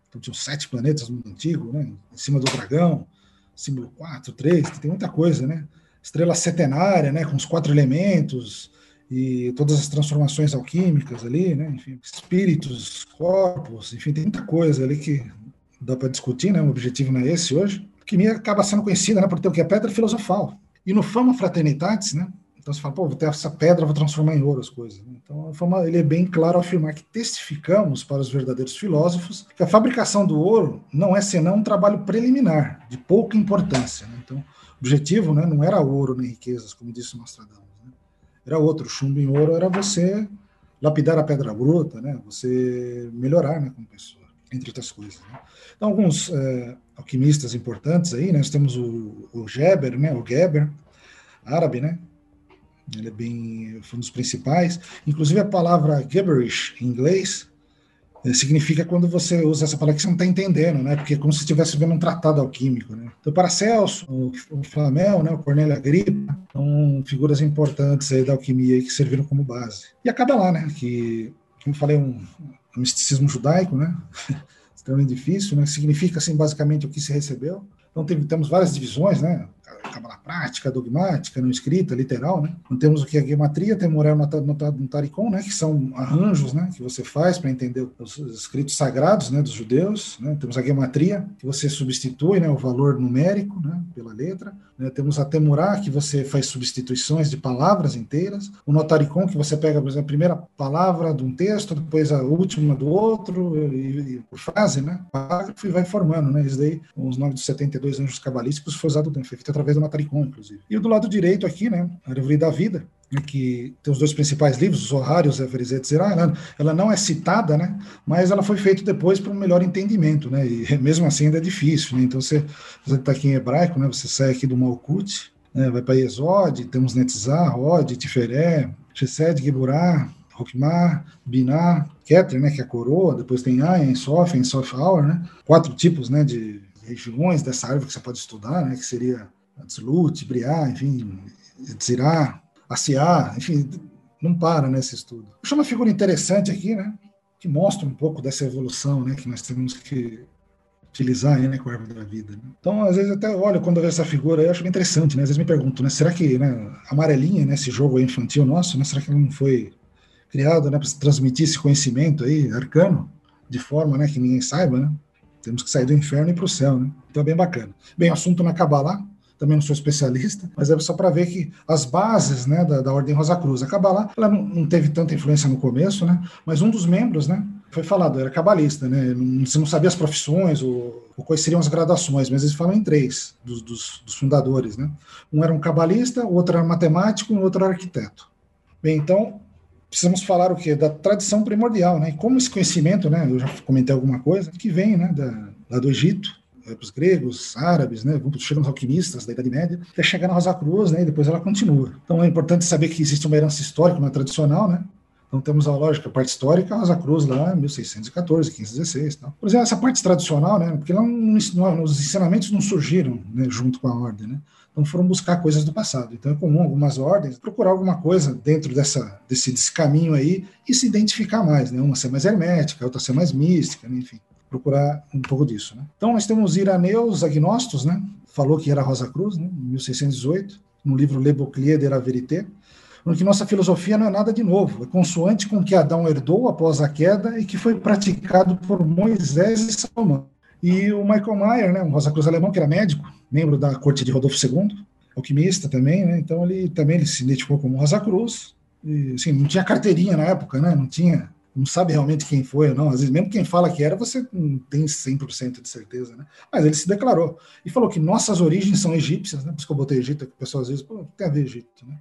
Então, tinham sete planetas no mundo antigo, né? Em cima do dragão, símbolo 4, 3, tem muita coisa, né? Estrela setenária, né, com os quatro elementos e todas as transformações alquímicas ali, né, enfim, espíritos, corpos, enfim, tem muita coisa ali que dá para discutir, né, o objetivo não é esse hoje. A química acaba sendo conhecida, né, por ter o que é pedra filosofal. E no Fama Fraternitatis, né, então você fala, pô, vou ter essa pedra, vou transformar em ouro as coisas. Né? Então, Fama, ele é bem claro afirmar que testificamos para os verdadeiros filósofos que a fabricação do ouro não é senão um trabalho preliminar, de pouca importância. Né? Objetivo né, não era ouro nem riquezas, como disse Nostradamus. Né? era outro. Chumbo em ouro era você lapidar a pedra bruta, né? Você melhorar, né, como pessoa, entre outras coisas. Né? Então, alguns é, alquimistas importantes aí, né? nós temos o, o Geber, né? O Geber, árabe, né? Ele é bem, foi um dos principais. Inclusive a palavra gibberish em inglês significa quando você usa essa palavra que você não está entendendo, né? Porque é como se estivesse vendo um tratado alquímico, né? Então, Paracelso, o, o Flamel, né? O Cornélio Agripa, são figuras importantes aí da alquimia que serviram como base. E acaba lá, né? Que, como falei, um, um misticismo judaico, né? *laughs* Extremamente difícil, né? Significa, assim, basicamente o que se recebeu. Então, tem, temos várias divisões, né? Cábala prática, dogmática, não escrita, literal, né? Então, temos o que é a gematria, tem Morel no Taricon, né? Que são arranjos, né? Que você faz para entender os escritos sagrados, né? Dos judeus, né? Temos a gematria, que você substitui, né? O valor numérico, né? Pela letra. Né? Temos a temurá, que você faz substituições de palavras inteiras. O notaricon, que você pega, por exemplo, a primeira palavra de um texto, depois a última do outro, e, e por frase, né? Parágrafo e vai formando, né? Isso daí, os nomes dos 72 anjos cabalísticos foi usado, foi feito através do notaricon, inclusive. E do lado direito aqui, né? A árvore da vida, né, que tem os dois principais livros, os Zohar Everizet Zerah, ela, não é citada, né, mas ela foi feita depois para um melhor entendimento, né, e mesmo assim ainda é difícil, né, então você está aqui em hebraico, né, você sai aqui do Malkut, né, vai para Exod, temos Netzah, Od, Tiferé, Chesed, Geburah, Hokmah, Binah, Keter, né, que é a coroa, depois tem Ayn, Sof, Sof Hour, né, quatro tipos, né, de regiões dessa árvore que você pode estudar, né, que seria Tzlut, Briah, enfim, Tzirah, ACA, enfim, não para nesse estudo. Eu uma figura interessante aqui, né, que mostra um pouco dessa evolução, né, que nós temos que utilizar né, com a árvore da vida. Né? Então, às vezes até olho quando eu vejo essa figura, eu acho bem interessante, né, às vezes me pergunto, né, será que, né, amarelinha, né, esse jogo infantil nosso, né, será que não foi criado, né, para transmitir esse conhecimento aí, arcano, de forma, né, que ninguém saiba, né? Temos que sair do inferno e para o céu, né? Então é bem bacana. Bem, assunto na Kabbalah, também não sou especialista, mas é só para ver que as bases né, da, da Ordem Rosa Cruz, a Kabbalah, ela não, não, teve tanta influência no começo, né, mas um dos membros, né, foi falado, era cabalista, né, você não sabia as profissões ou, ou quais seriam as graduações, mas eles falam em três dos, dos, dos fundadores, né, um era um cabalista, o outro era matemático e o outro era arquiteto. Bem, então, precisamos falar o quê? Da tradição primordial, né, e como esse conhecimento, né, eu já comentei alguma coisa, que vem, né, da, lá do Egito, é, para os gregos, árabes, né, chegam os alquimistas da Idade Média, até chegar na Rosa Cruz, né, e depois ela continua. Então é importante saber que existe uma herança histórica, uma tradicional, né, então temos a lógica, a parte histórica, a Rosa Cruz lá, 1614, 1516 tal. Por exemplo, essa parte tradicional, né, porque lá não, os ensinamentos não surgiram né, junto com a ordem, né, então foram buscar coisas do passado. Então é comum algumas ordens procurar alguma coisa dentro dessa, desse, desse caminho aí e se identificar mais, né, uma ser mais hermética, outra ser mais mística, né, enfim procurar um pouco disso. Né? Então, nós temos Iraneus Agnostos, né? falou que era Rosa Cruz, né? em 1618, no livro Le Bouclier de la Vérité, que nossa filosofia não é nada de novo, é consoante com o que Adão herdou após a queda e que foi praticado por Moisés e Salomão. E o Michael Mayer, né, um Rosa Cruz alemão, que era médico, membro da corte de Rodolfo II, alquimista também, né, então ele também ele se identificou como Rosa Cruz, e, assim, não tinha carteirinha na época, né, não tinha não sabe realmente quem foi ou não. Às vezes, mesmo quem fala que era, você não tem 100% de certeza, né? Mas ele se declarou e falou que nossas origens são egípcias, né? Por isso que eu botei Egito, que o pessoal às vezes, pô, ver Egito, né?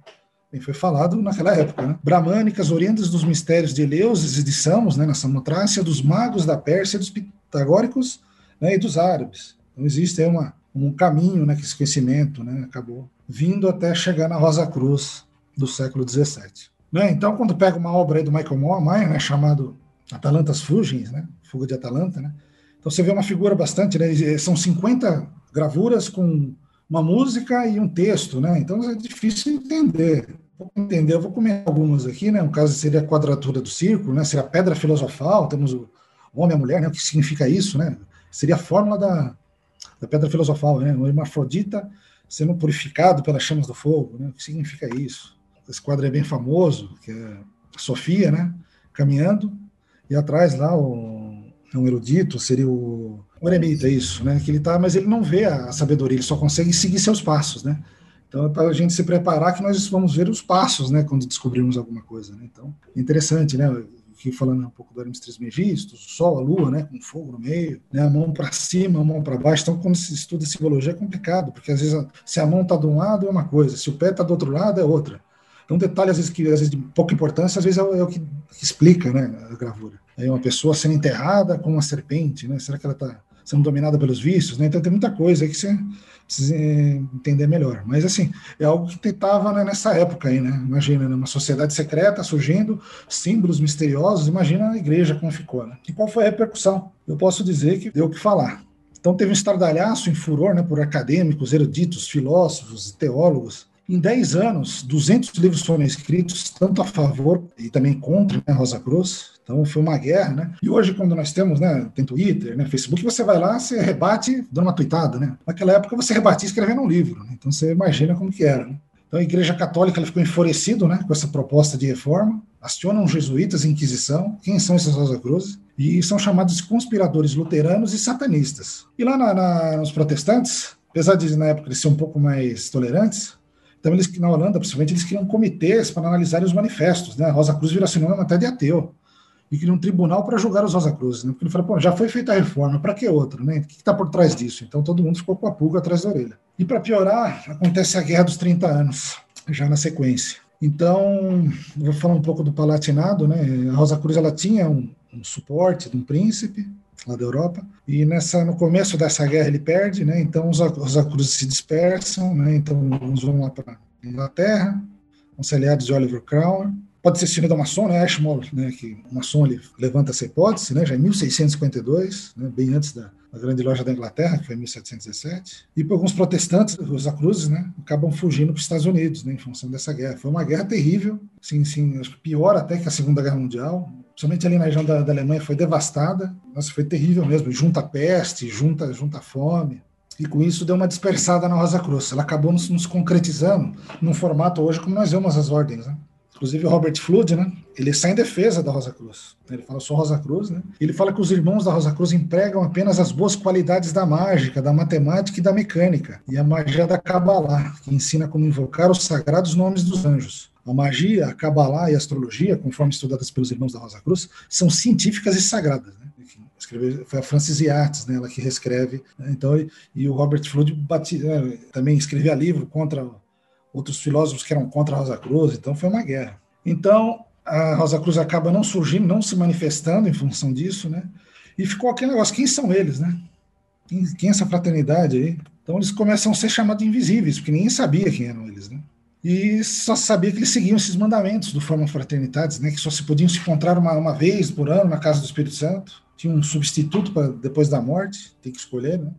Bem, foi falado naquela época, né? Bramânicas, oriundas dos mistérios de Eleusis e de Samos, né? Na Samotrácia, dos magos da Pérsia, dos pitagóricos né? e dos árabes. Então, existe aí uma, um caminho, né? Que esse conhecimento, né? Acabou vindo até chegar na Rosa Cruz do século XVII. Né? Então, quando pega uma obra do Michael Moore, né, chamado Atalantas Fugens, né, Fuga de Atalanta, né, então você vê uma figura bastante, né, são 50 gravuras com uma música e um texto, né, então é difícil entender. Vou entender, eu vou comer algumas aqui, né, no caso seria a quadratura do círculo, né, seria a pedra filosofal, temos o homem e a mulher, né, o que significa isso, né, seria a fórmula da, da pedra filosofal, né, o hermafrodita sendo purificado pelas chamas do fogo, né, o que significa isso? Esse quadro é bem famoso, que é Sofia, né? Caminhando, e atrás lá o, é um erudito, seria o, o eremita, isso, né? Que ele tá, mas ele não vê a sabedoria, ele só consegue seguir seus passos, né? Então é para a gente se preparar que nós vamos ver os passos, né? Quando descobrirmos alguma coisa, né? Então, interessante, né? Aqui falando um pouco do Hermes Trismegisto, o Sol, a Lua, né? Com fogo no meio, né? A mão para cima, a mão para baixo. Então, quando se estuda simbologia é complicado, porque às vezes se a mão está de um lado é uma coisa, se o pé está do outro lado é outra. Então, detalhe, às vezes, que às vezes de pouca importância, às vezes é o, é o que, explica né, a gravura. Aí uma pessoa sendo enterrada com uma serpente, né? Será que ela está sendo dominada pelos vícios? Né? Então tem muita coisa aí que você precisa eh, entender melhor. Mas, assim, é algo que tentava né, nessa época aí, né? Imagina, né, uma sociedade secreta surgindo, símbolos misteriosos, imagina a igreja como ficou, né? E qual foi a repercussão? Eu posso dizer que deu o que falar. Então teve um estardalhaço em furor né, por acadêmicos, eruditos, filósofos, teólogos, em 10 anos, 200 livros foram escritos, tanto a favor e também contra né, Rosa Cruz. Então foi uma guerra, né? E hoje, quando nós temos, né, tem Twitter, né, Facebook, você vai lá, você rebate dando uma tweetada, né? Naquela época você rebatia escrevendo um livro, né? Então você imagina como que era, né? Então a Igreja Católica ficou enfurecida né, com essa proposta de reforma, acionam jesuítas e Inquisição, quem são esses Rosa Cruz? E são chamados de conspiradores luteranos e satanistas. E lá na, na, nos protestantes, apesar de na época eles ser um pouco mais tolerantes, então, eles, na Holanda, principalmente, eles criam comitês para analisar os manifestos. Né? A Rosa Cruz vira sinônimo até de ateu. E cria um tribunal para julgar os Rosa Cruzes. Né? Porque ele fala, pô, já foi feita a reforma, para que outra? Né? O que está por trás disso? Então, todo mundo ficou com a pulga atrás da orelha. E para piorar, acontece a Guerra dos 30 Anos, já na sequência. Então, vou falar um pouco do Palatinado. Né? A Rosa Cruz ela tinha um, um suporte de um príncipe, lá da Europa. E nessa, no começo dessa guerra ele perde, né? Então os, os Acruzes se dispersam, né? Então uns vão lá para Inglaterra, ser aliados de Oliver Cromwell. Pode ser sido da maçom, né? Ashmole, né? Que o maçom ele levanta essa hipótese, né? Já em 1652, né? bem antes da, da grande loja da Inglaterra, que foi em 1717. E por alguns protestantes, os Acruzes, né? Acabam fugindo para os Estados Unidos, né? Em função dessa guerra. Foi uma guerra terrível, sim, sim, pior até que a Segunda Guerra Mundial principalmente ali na região da, da, Alemanha, foi devastada. Nossa, foi terrível mesmo. Junta peste, junta, junta fome. E com isso deu uma dispersada na Rosa Cruz. Ela acabou nos, nos concretizando num formato hoje como nós vemos as ordens. Né? Inclusive o Robert Flood, né? ele sai em defesa da Rosa Cruz. Ele fala, sou Rosa Cruz. Né? Ele fala que os irmãos da Rosa Cruz empregam apenas as boas qualidades da mágica, da matemática e da mecânica. E a magia da Kabbalah, que ensina como invocar os sagrados nomes dos anjos. A magia, a Kabbalah e a astrologia, conforme estudadas pelos irmãos da Rosa Cruz, são científicas e sagradas. Né? Escreveu, foi a Francis Yates, né, ela que reescreve. Né? Então, e, e, o Robert Flood bati, né, também escrevia livro contra outros filósofos que eram contra a Rosa Cruz, então foi uma guerra. Então, a Rosa Cruz acaba não surgindo, não se manifestando em função disso, né? E ficou aquele negócio, quem são eles, né? Quem, quem é essa fraternidade aí? Então eles começam a ser chamados de invisíveis, porque ninguém sabia quem eram eles, né? e só sabia que eles seguiam esses mandamentos do Forma Fraternidades, né, que só se podiam se encontrar uma, uma vez por ano na casa do Espírito Santo, tinha um substituto para depois da morte, tem que escolher, né?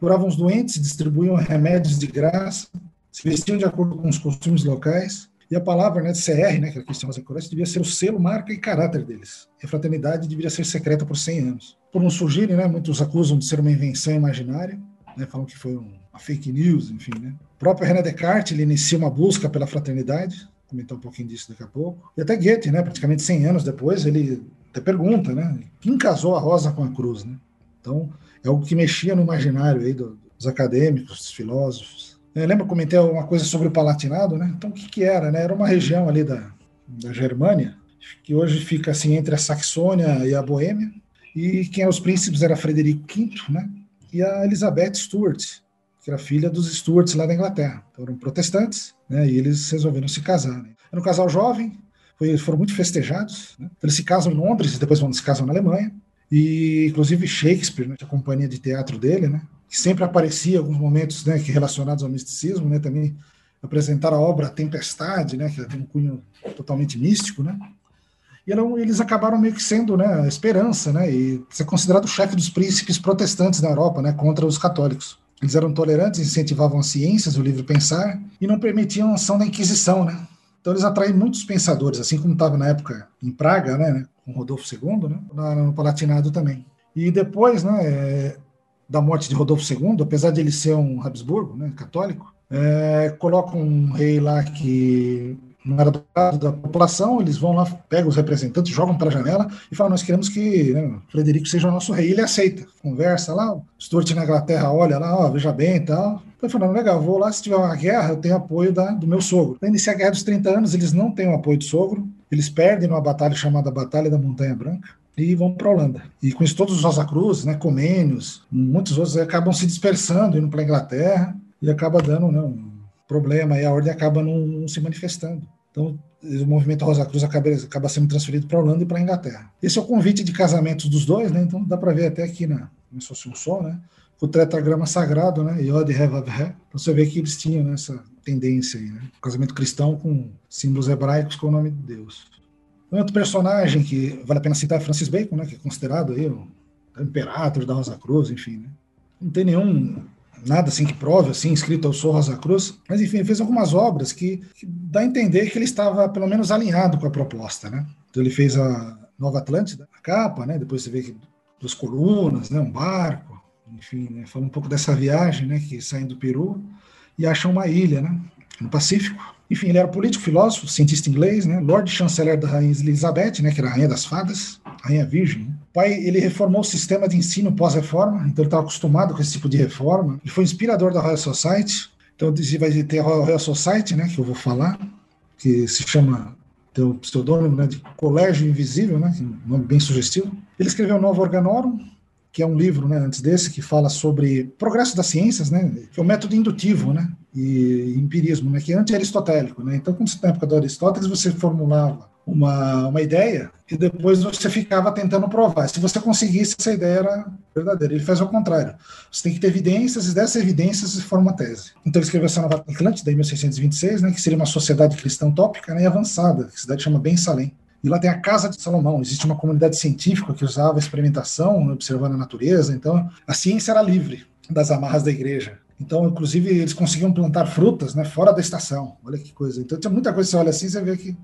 curavam os doentes, distribuíam remédios de graça, se vestiam de acordo com os costumes locais, e a palavra né, CR, né, que era Cristian Rosa devia ser o selo, marca e caráter deles. E a fraternidade deveria ser secreta por 100 anos. Por não surgirem, né, muitos acusam de ser uma invenção imaginária, né, falam que foi um, uma fake news, enfim, né? O próprio René Descartes ele inicia uma busca pela fraternidade, comentar um pouquinho disso daqui a pouco. E até Goethe, né, praticamente 100 anos depois, ele até pergunta, né, quem casou a rosa com a cruz, né? Então, é algo que mexia no imaginário aí dos acadêmicos, dos filósofos. Eu lembro, comentei uma coisa sobre o Palatinado, né? Então, o que que era, né? Era uma região ali da, da Germânia, que hoje fica assim entre a Saxônia e a Boêmia, e quem eram os príncipes era Frederico V, né? E a Elizabeth Stuart, que era filha dos Stuarts lá da Inglaterra. Então, eram protestantes, né, e eles resolveram se casar. Né. Era um casal jovem, foi, foram muito festejados. Né. Então, eles se casam em Londres e depois vão se casam na Alemanha. E, inclusive, Shakespeare, né, a companhia de teatro dele, né, que sempre aparecia alguns momentos né, relacionados ao misticismo, né, também apresentaram a obra Tempestade, né, que tem um cunho totalmente místico, né, e eram, eles acabaram meio que sendo né, a esperança, né, e ser considerado o chefe dos príncipes protestantes da Europa, né, contra os católicos. Eles eram tolerantes, incentivavam as ciências, o livre pensar, e não permitiam a ação da Inquisição, né. Então eles atraem muitos pensadores, assim como estava na época em Praga, né, com Rodolfo II, né, no Palatinado também. E depois, né, é, da morte de Rodolfo II, apesar de ele ser um Habsburgo, né, católico, é, colocam um rei lá que não era do lado da população, eles vão lá, pegam os representantes, jogam pela janela e falam: Nós queremos que né, Frederico seja o nosso rei. Ele aceita, conversa lá. Stuart na Inglaterra olha lá, ó, veja bem e tal. Então, falando: Legal, vou lá. Se tiver uma guerra, eu tenho apoio da, do meu sogro. Para iniciar a guerra dos 30 anos, eles não têm o apoio do sogro, eles perdem numa batalha chamada Batalha da Montanha Branca e vão para a Holanda. E com isso, todos os Rosa Cruz, né, Comênios, muitos outros acabam se dispersando, indo para a Inglaterra e acaba dando né, um problema e a ordem acaba não, não se manifestando. Então, o movimento Rosa Cruz acaba, acaba sendo transferido para a Holanda e para a Inglaterra. Esse é o convite de casamento dos dois, né? Então dá para ver até aqui na fosse um sol, né? O tetragrama sagrado, né? Yod Revav He. Então você vê que eles tinham né, essa tendência aí, né? Casamento cristão com símbolos hebraicos com o nome de Deus. Outro personagem que vale a pena citar é Francis Bacon, né? Que é considerado aí o imperador da Rosa Cruz, enfim, né? Não tem nenhum nada assim que prove, assim, escrito Eu sou Rosa Cruz, mas enfim, ele fez algumas obras que, que dá a entender que ele estava pelo menos alinhado com a proposta, né? Então ele fez a Nova Atlântida, a capa, né? Depois você vê que duas colunas, né? Um barco, enfim, né? Fala um pouco dessa viagem, né? Que saem do Peru e acham uma ilha, né? No Pacífico. Enfim, ele era político, filósofo, cientista inglês, né? Lord Chanceler da Rainha Elizabeth, né? Que era a Rainha das Fadas, Rainha Virgem. Né? O pai, ele reformou o sistema de ensino pós-reforma, então ele estava acostumado com esse tipo de reforma. Ele foi inspirador da Royal Society. Então vai ter a Royal Society, né? Que eu vou falar, que se chama tem o pseudônimo né, de Colégio Invisível, né, um nome bem sugestivo. Ele escreveu Novo Organorum, que é um livro, né, antes desse, que fala sobre progresso das ciências, né, que é o método indutivo, né, e empirismo, né, que é anti-aristotélico, né. Então, quando você na época do Aristóteles, você formulava uma, uma ideia e depois você ficava tentando provar. Se você conseguisse, essa ideia era verdadeira. Ele faz o contrário. Você tem que ter evidências e dessas evidências se forma uma tese. Então ele escreveu essa nova Atlântida em 1626, né, que seria uma sociedade cristã utópica né, e avançada, que a cidade chama Ben Salem. E lá tem a Casa de Salomão. Existe uma comunidade científica que usava experimentação, observando a natureza. Então, a ciência era livre das amarras da igreja. Então, inclusive, eles conseguiam plantar frutas né, fora da estação. Olha que coisa. Então, tinha muita coisa. Você olha assim, você vê que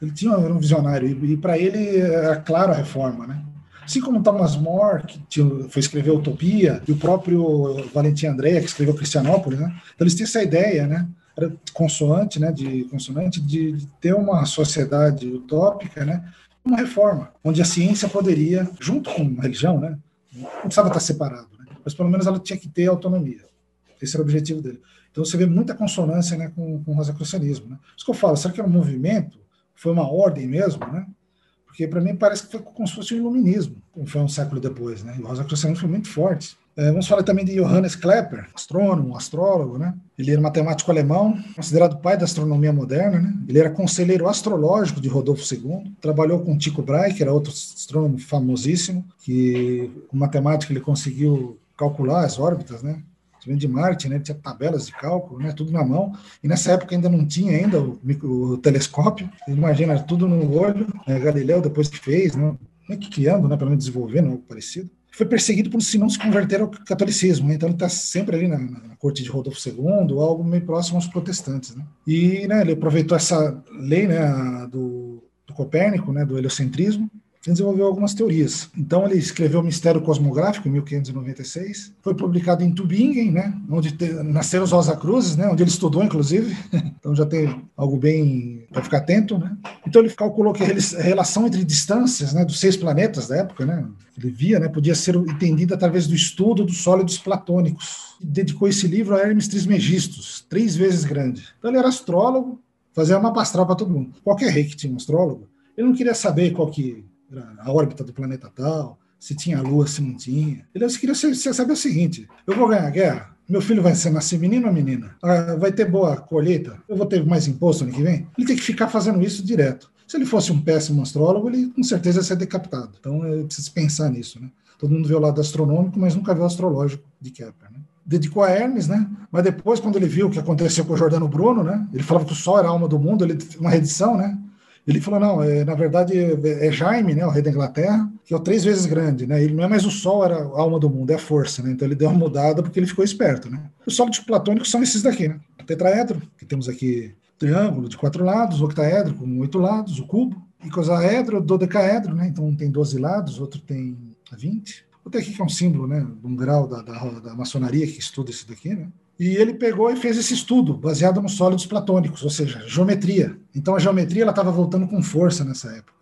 ele tinha era um visionário. E, e para ele era claro a reforma, né? Assim como Thomas More, que tinha, foi escrever Utopia, e o próprio Valentim André, que escreveu Cristianópolis, né? Então, eles tinham essa ideia, né? era consoante, né, de consonante, de, de, ter uma sociedade utópica, né, uma reforma, onde a ciência poderia, junto com a religião, né, não precisava estar separado, né, mas pelo menos ela tinha que ter autonomia. Esse era o objetivo dele. Então você vê muita consonância, né, com, com o rosacrucianismo, né. Isso que eu falo, será que era um movimento? Foi uma ordem mesmo, né? Porque para mim parece que foi como se fosse um iluminismo, como foi um século depois, né? E o rosacrucianismo foi muito forte. É, vamos falar também de Johannes Klepper, astrônomo, astrólogo, né? Ele era matemático alemão, considerado pai da astronomia moderna, né? Ele era conselheiro astrológico de Rodolfo II, trabalhou com Tycho Brahe, que era outro astrônomo famosíssimo, que com matemática ele conseguiu calcular as órbitas, né? De Marte, né? Tinha tabelas de cálculo, né? Tudo na mão. E nessa época ainda não tinha ainda o, o telescópio. Imagina tudo no olho. Né? Galileu depois que fez, né? que criando, né? Pelo menos desenvolvendo algo parecido foi perseguido por se não se converter ao catolicismo, né? então ele está sempre ali na, na, corte de Rodolfo II, algo meio próximo aos protestantes. Né? E né, ele aproveitou essa lei né, do, do Copérnico, né, do heliocentrismo, desenvolveu algumas teorias. Então ele escreveu o Mistério Cosmográfico em 1596, foi publicado em Tübingen, né, onde te, nasceram os Rosa Cruzes, né, onde ele estudou inclusive. *laughs* então já tem algo bem para ficar atento, né? Então ele calculou que a relação entre distâncias, né, dos seis planetas da época, né, ele via, né, podia ser entendida através do estudo dos sólidos platônicos. Dedicou esse livro a Hermes Trismegistus, três vezes grande. Então ele era astrólogo, fazia uma astral para todo mundo. Qualquer rei que tinha um astrólogo, ele não queria saber qual que a órbita do planeta tal, se tinha lua, se não tinha. Ele queria saber o seguinte: eu vou ganhar a guerra, meu filho vai ser nascer menino ou menina? Ah, vai ter boa colheita? Eu vou ter mais imposto ano que vem? Ele tem que ficar fazendo isso direto. Se ele fosse um péssimo astrólogo, ele com certeza ia ser decapitado. Então é preciso pensar nisso, né? Todo mundo vê o lado astronômico, mas nunca vê o astrológico de Kepler, né? Dedicou a Hermes, né? Mas depois, quando ele viu o que aconteceu com o Jordano Bruno, né? Ele falava que o Sol era a alma do mundo, ele uma redição, né? Ele falou, não, é, na verdade é, é Jaime, né, o rei da Inglaterra, que é três vezes grande, né? Ele não é mais o Sol, era a alma do mundo, é a força, né? Então ele deu uma mudada porque ele ficou esperto, né? Os sólidos platônicos são esses daqui, né? O tetraedro, que temos aqui triângulo de quatro lados, o octaedro com oito lados, o cubo, icosaedro, dodecaedro, né? Então um tem 12 lados, outro tem 20. Outro aqui que é um símbolo, né? Um grau da, da, da maçonaria que estuda esse daqui, né? E ele pegou e fez esse estudo baseado nos sólidos platônicos, ou seja, geometria. Então a geometria ela estava voltando com força nessa época.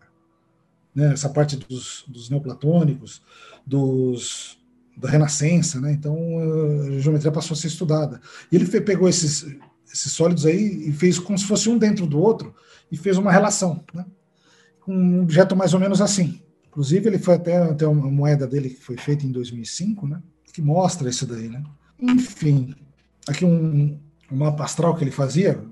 Né? Essa parte dos, dos neoplatônicos, dos, da Renascença, né? Então a geometria passou a ser estudada. E ele pegou esses, esses sólidos aí e fez como se fosse um dentro do outro e fez uma relação, né? Um objeto mais ou menos assim. Inclusive ele foi até, até uma moeda dele que foi feita em 2005, né? Que mostra isso daí, né? Enfim, aqui um, um mapa astral que ele fazia,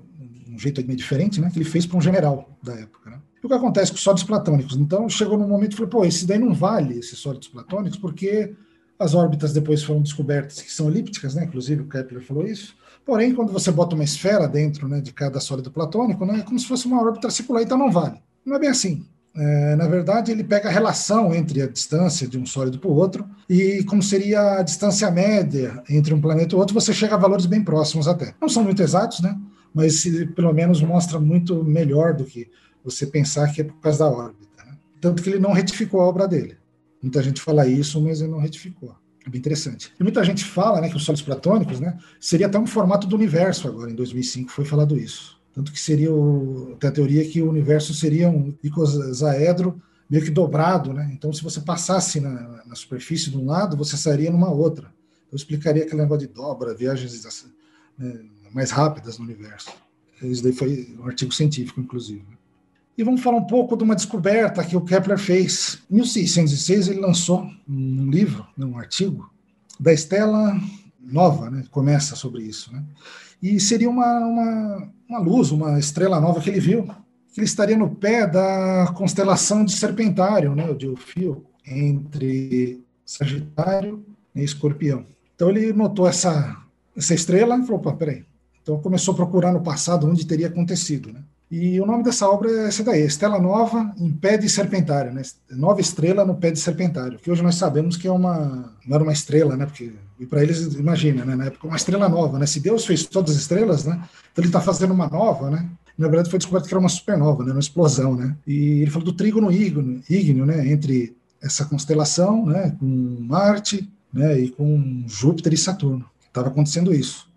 um jeito meio diferente, né? Que ele fez para um general da época, né? O que acontece com os sólidos platônicos? Então, chegou num momento e falou, pô, esse daí não vale, esses sólidos platônicos, porque as órbitas depois foram descobertas que são elípticas, né? Inclusive o Kepler falou isso. Porém, quando você bota uma esfera dentro né, de cada sólido platônico, né, é como se fosse uma órbita circular, então não vale. Não é bem assim. É, na verdade, ele pega a relação entre a distância de um sólido para o outro e como seria a distância média entre um planeta e outro, você chega a valores bem próximos até. Não são muito exatos, né? Mas pelo menos mostra muito melhor do que você pensar que é por causa da órbita. Né? Tanto que ele não retificou a obra dele. Muita gente fala isso, mas ele não retificou. É bem interessante. E muita gente fala né, que os sólidos platônicos né, seria até um formato do universo agora, em 2005 foi falado isso. Tanto que seria o, a teoria que o universo seria um icosaedro meio que dobrado, né? Então, se você passasse na, na, superfície de um lado, você sairia numa outra. Eu explicaria aquele negócio de dobra, viagens né, mais rápidas no universo. Isso daí foi um artigo científico, inclusive. E vamos falar um pouco de uma descoberta que o Kepler fez. Em 1606, ele lançou um livro, né, um artigo, da estela nova, né? começa sobre isso. Né? E seria uma, uma, uma luz, uma estrela nova que ele viu, que ele estaria no pé da constelação de Serpentário, né? de Ofio, entre Sagitário e Escorpião. Então ele notou essa, essa estrela e falou: Pô, peraí. Então começou a procurar no passado onde teria acontecido. Né? E o nome dessa obra é essa daí, Estela Nova em Pé de Serpentário, né? Nova Estrela no Pé de Serpentário, que hoje nós sabemos que é uma, não era uma estrela, né? Porque, e para eles, imagina, né? Na época, uma estrela nova, né? Se Deus fez todas as estrelas, né? Então ele está fazendo uma nova, né? Na verdade foi descoberto que era uma supernova, né? Uma explosão, né? E ele falou do trígono ígneo, ígneo né? Entre essa constelação, né? Com Marte, né? E com Júpiter e Saturno. Estava acontecendo isso.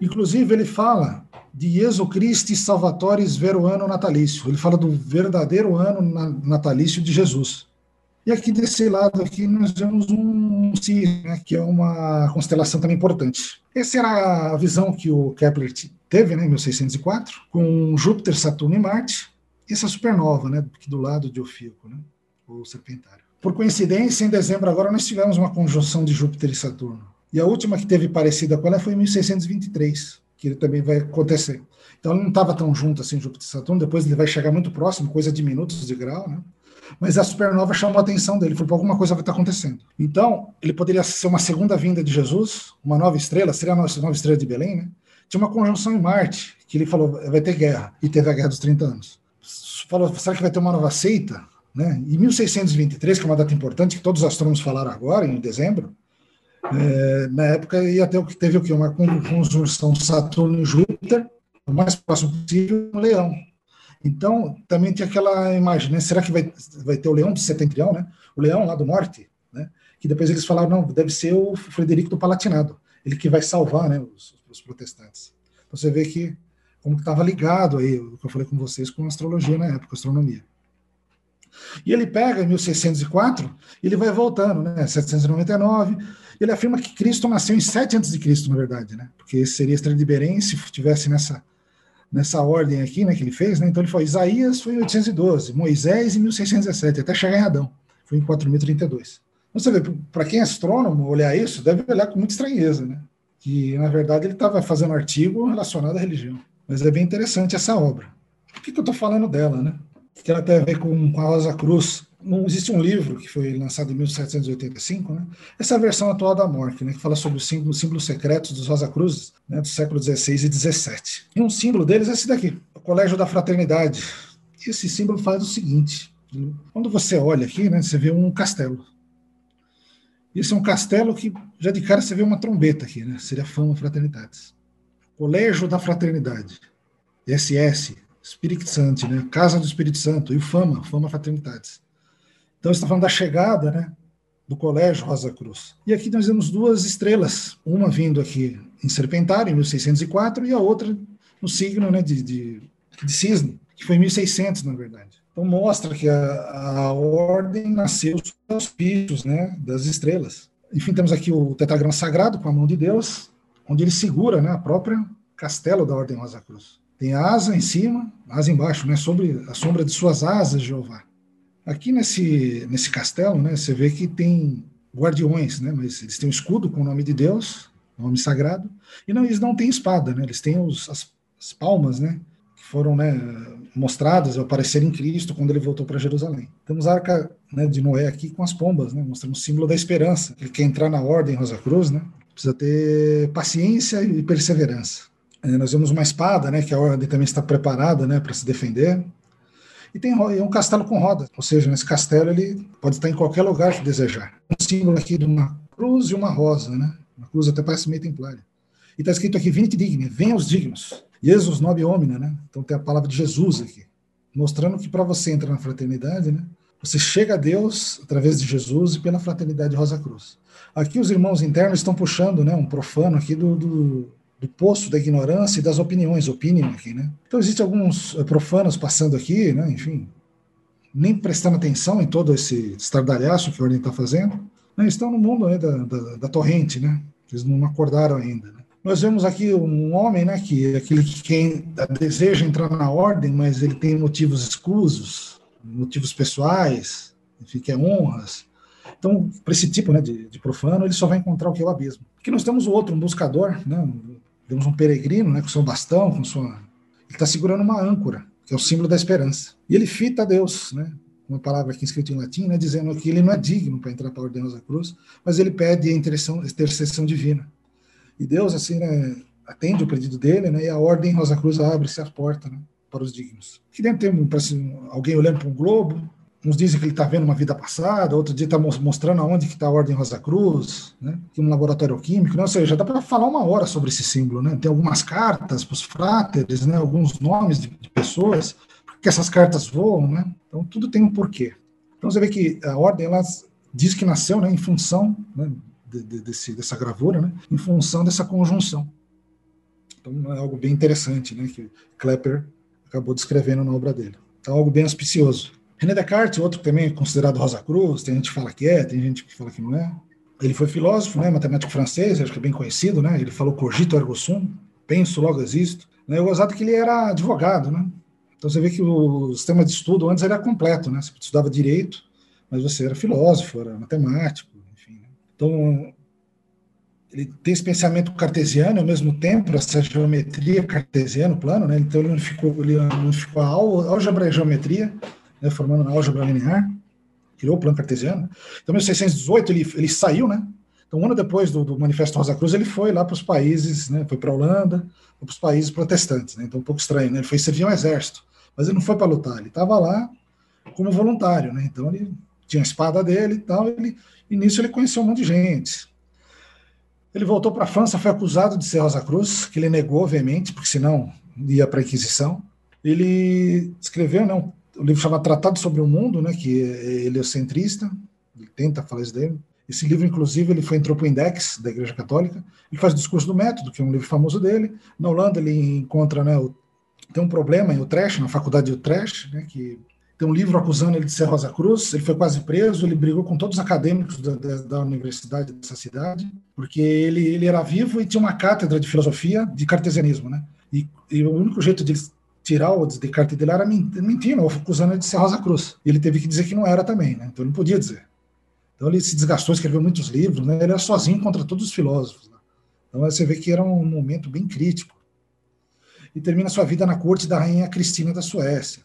Inclusive, ele fala de Jesus Christi Salvatoris Vero Ano Natalício. Ele fala do verdadeiro ano natalício de Jesus. E aqui desse lado aqui nós temos um Cis, né, que é uma constelação também importante. Essa era a visão que o Kepler teve né, em 1604, com Júpiter, Saturno e Marte, essa supernova, né, do lado de Ofíaco, né, o Serpentário. Por coincidência, em dezembro agora nós tivemos uma conjunção de Júpiter e Saturno. E a última que teve parecida com ela foi em 1623 que ele também vai acontecer. Então ele não estava tão junto assim, Júpiter e Saturno, depois ele vai chegar muito próximo, coisa de minutos de grau, né? Mas a supernova chamou a atenção dele, falou: alguma coisa vai estar acontecendo. Então, ele poderia ser uma segunda vinda de Jesus, uma nova estrela, seria a nossa nova estrela de Belém, né? Tinha uma conjunção em Marte, que ele falou: vai ter guerra, e teve a guerra dos 30 anos. Falou: será que vai ter uma nova seita? Né? Em 1623, que é uma data importante, que todos os astrônomos falaram agora, em dezembro, é, na época ia ter teve o que uma conjunção Saturno e Júpiter, o mais próximo possível, um Leão. Então também tinha aquela imagem, né? Será que vai, vai ter o Leão de Setentrião, né? O Leão lá do norte, né? Que depois eles falaram não, deve ser o Frederico do Palatinado, ele que vai salvar, né? Os, os protestantes. Então você vê que como que estava ligado aí, o que eu falei com vocês, com astrologia na época, astronomia. E ele pega em 1604, ele vai voltando, né? 799 ele afirma que Cristo nasceu em 7 a.C., na verdade, né? Porque esse seria de Belém se tivesse nessa, nessa ordem aqui, né, que ele fez, né? Então ele foi Isaías foi em 812, Moisés em 1617, até chegar em Adão, foi em 4032. Então você vê, para quem é astrônomo olhar isso, deve olhar com muita estranheza, né? Que na verdade ele estava fazendo um artigo relacionado à religião. Mas é bem interessante essa obra. Por que, que eu estou falando dela, né? Que ela tem a ver com, com a Rosa Cruz, não existe um livro que foi lançado em 1785, né? Essa é versão atual da Mork, né? Que fala sobre os símbolos, símbolos secretos dos Rosa Cruzes, né? Do século XVI e XVII. E um símbolo deles é esse daqui, o Colégio da Fraternidade. Esse símbolo faz o seguinte: quando você olha aqui, né? Você vê um castelo. Esse é um castelo que já de cara você vê uma trombeta aqui, né? Seria Fama Fraternidades. Colégio da Fraternidade, SS, Espírito Santo, né? Casa do Espírito Santo e o Fama, Fama Fraternidades. Então, está falando da chegada né, do Colégio Rosa Cruz. E aqui nós temos duas estrelas, uma vindo aqui em Serpentário, em 1604, e a outra no signo né, de, de, de Cisne, que foi em 1600, na verdade. Então, mostra que a, a ordem nasceu dos auspícios né, das estrelas. Enfim, temos aqui o tetragrama sagrado com a mão de Deus, onde ele segura né, a própria castelo da Ordem Rosa Cruz. Tem a asa em cima, asa embaixo, né, sobre a sombra de suas asas, Jeová. Aqui nesse, nesse castelo, né, você vê que tem guardiões, né, mas eles têm um escudo com o nome de Deus, nome sagrado, e não, eles não têm espada, né, eles têm os, as, as palmas, né, foram né, mostradas, apareceram em Cristo quando ele voltou para Jerusalém. Temos a arca né, de Noé aqui com as pombas, né, mostrando o símbolo da esperança. Ele quer entrar na ordem Rosa Cruz, né, precisa ter paciência e perseverança. É, nós vemos uma espada, né, que a ordem também está preparada né, para se defender. E tem é um castelo com rodas, ou seja, nesse castelo ele pode estar em qualquer lugar que desejar. Um símbolo aqui de uma cruz e uma rosa, né? Uma cruz até parece meio templária. E está escrito aqui, vinite digni, venham os dignos. Jesus nobe homina, né? Então tem a palavra de Jesus aqui, mostrando que para você entrar na fraternidade, né? Você chega a Deus através de Jesus e pela fraternidade Rosa Cruz. Aqui os irmãos internos estão puxando, né? Um profano aqui do, do, do poço da ignorância e das opiniões, opinion aqui, né? Então existem alguns eh, profanos passando aqui, né? Enfim, nem prestando atenção em todo esse estardalhaço que a ordem está fazendo, né? estão no mundo né, da, da, da torrente, né? Eles não acordaram ainda. Né? Nós vemos aqui um homem, né, que é aquele que quem deseja entrar na ordem, mas ele tem motivos exclusos, motivos pessoais, enfim, que é honras. Então, para esse tipo né, de, de, profano, ele só vai encontrar o que é o abismo. Aqui nós temos o outro, um buscador, né, temos um peregrino né, com seu bastão, com sua... Ele está segurando uma âncora, que é o símbolo da esperança. E ele fita a Deus, né, uma palavra aqui escrita em latim, né, dizendo que ele não é digno para entrar para a Ordem Rosa Cruz, mas ele pede a intercessão, divina. E Deus, assim, né, atende o pedido dele, né, e a Ordem Rosa Cruz abre-se a porta né, para os dignos. Aqui dentro tem parece, alguém olhando para um globo, uns dizem que ele está vendo uma vida passada, outro dia está mostrando aonde que está a Ordem Rosa Cruz, né? Tem um laboratório químico, né? ou seja, dá para falar uma hora sobre esse símbolo, né? Tem algumas cartas para os fráteres, né? Alguns nomes de, de pessoas, que essas cartas voam, né? Então tudo tem um porquê. Então você vê que a ordem ela diz que nasceu, né, em função né, de, de, desse, dessa gravura, né, em função dessa conjunção. Então é algo bem interessante, né, que Klepper acabou descrevendo na obra dele. Então algo bem auspicioso. René Descartes, outro também considerado Rosa Cruz, tem gente que fala que é, tem gente que fala que não é. Ele foi filósofo, né, matemático francês, acho que é bem conhecido, né? Ele falou cogito ergo sum, penso, logo existo. Né? O gozado que ele era advogado, né? Então você vê que o sistema de estudo antes era completo, né? Você estudava direito, mas você era filósofo, era matemático, enfim. Né? Então ele tem esse pensamento cartesiano ao mesmo tempo, essa geometria cartesiana, plano, né? Então ele unificou, ele unificou a álgebra e a geometria, né? formando uma álgebra linear, criou o plano cartesiano. Então, em 1618 ele, ele saiu, né? Então, um ano depois do, do Manifesto Rosa Cruz, ele foi lá para os países, né? Foi para a Holanda, para os países protestantes, né? Então, um pouco estranho, né? Ele foi servir ao exército, mas ele não foi para lutar, ele estava lá como voluntário, né? Então, ele tinha a espada dele e tal, ele, e nisso ele conheceu um monte de gente. Ele voltou para a França, foi acusado de ser Rosa Cruz, que ele negou, obviamente, porque senão ia para a Inquisição. Ele escreveu né, um, um livro chamado Tratado sobre o Mundo, né, que é heliocentrista, ele tenta falar isso dele. Esse livro, inclusive, ele foi entrou para o Index da Igreja Católica. Ele faz o Discurso do Método, que é um livro famoso dele. Na Holanda, ele encontra, né, o, tem um problema em Utrecht, na faculdade de Utrecht, né, que tem um livro acusando ele de ser Rosa Cruz. Ele foi quase preso. Ele brigou com todos os acadêmicos da, da, da universidade dessa cidade, porque ele, ele era vivo e tinha uma cátedra de filosofia de cartesianismo, né? E, e o único jeito de tirar o Descartes dele era mentindo, acusando ele de ser Rosa Cruz. E ele teve que dizer que não era também, né? Então ele não podia dizer. Então ele se desgastou, escreveu muitos livros, né? ele era sozinho contra todos os filósofos. Né? Então você vê que era um momento bem crítico. E termina sua vida na corte da rainha Cristina da Suécia.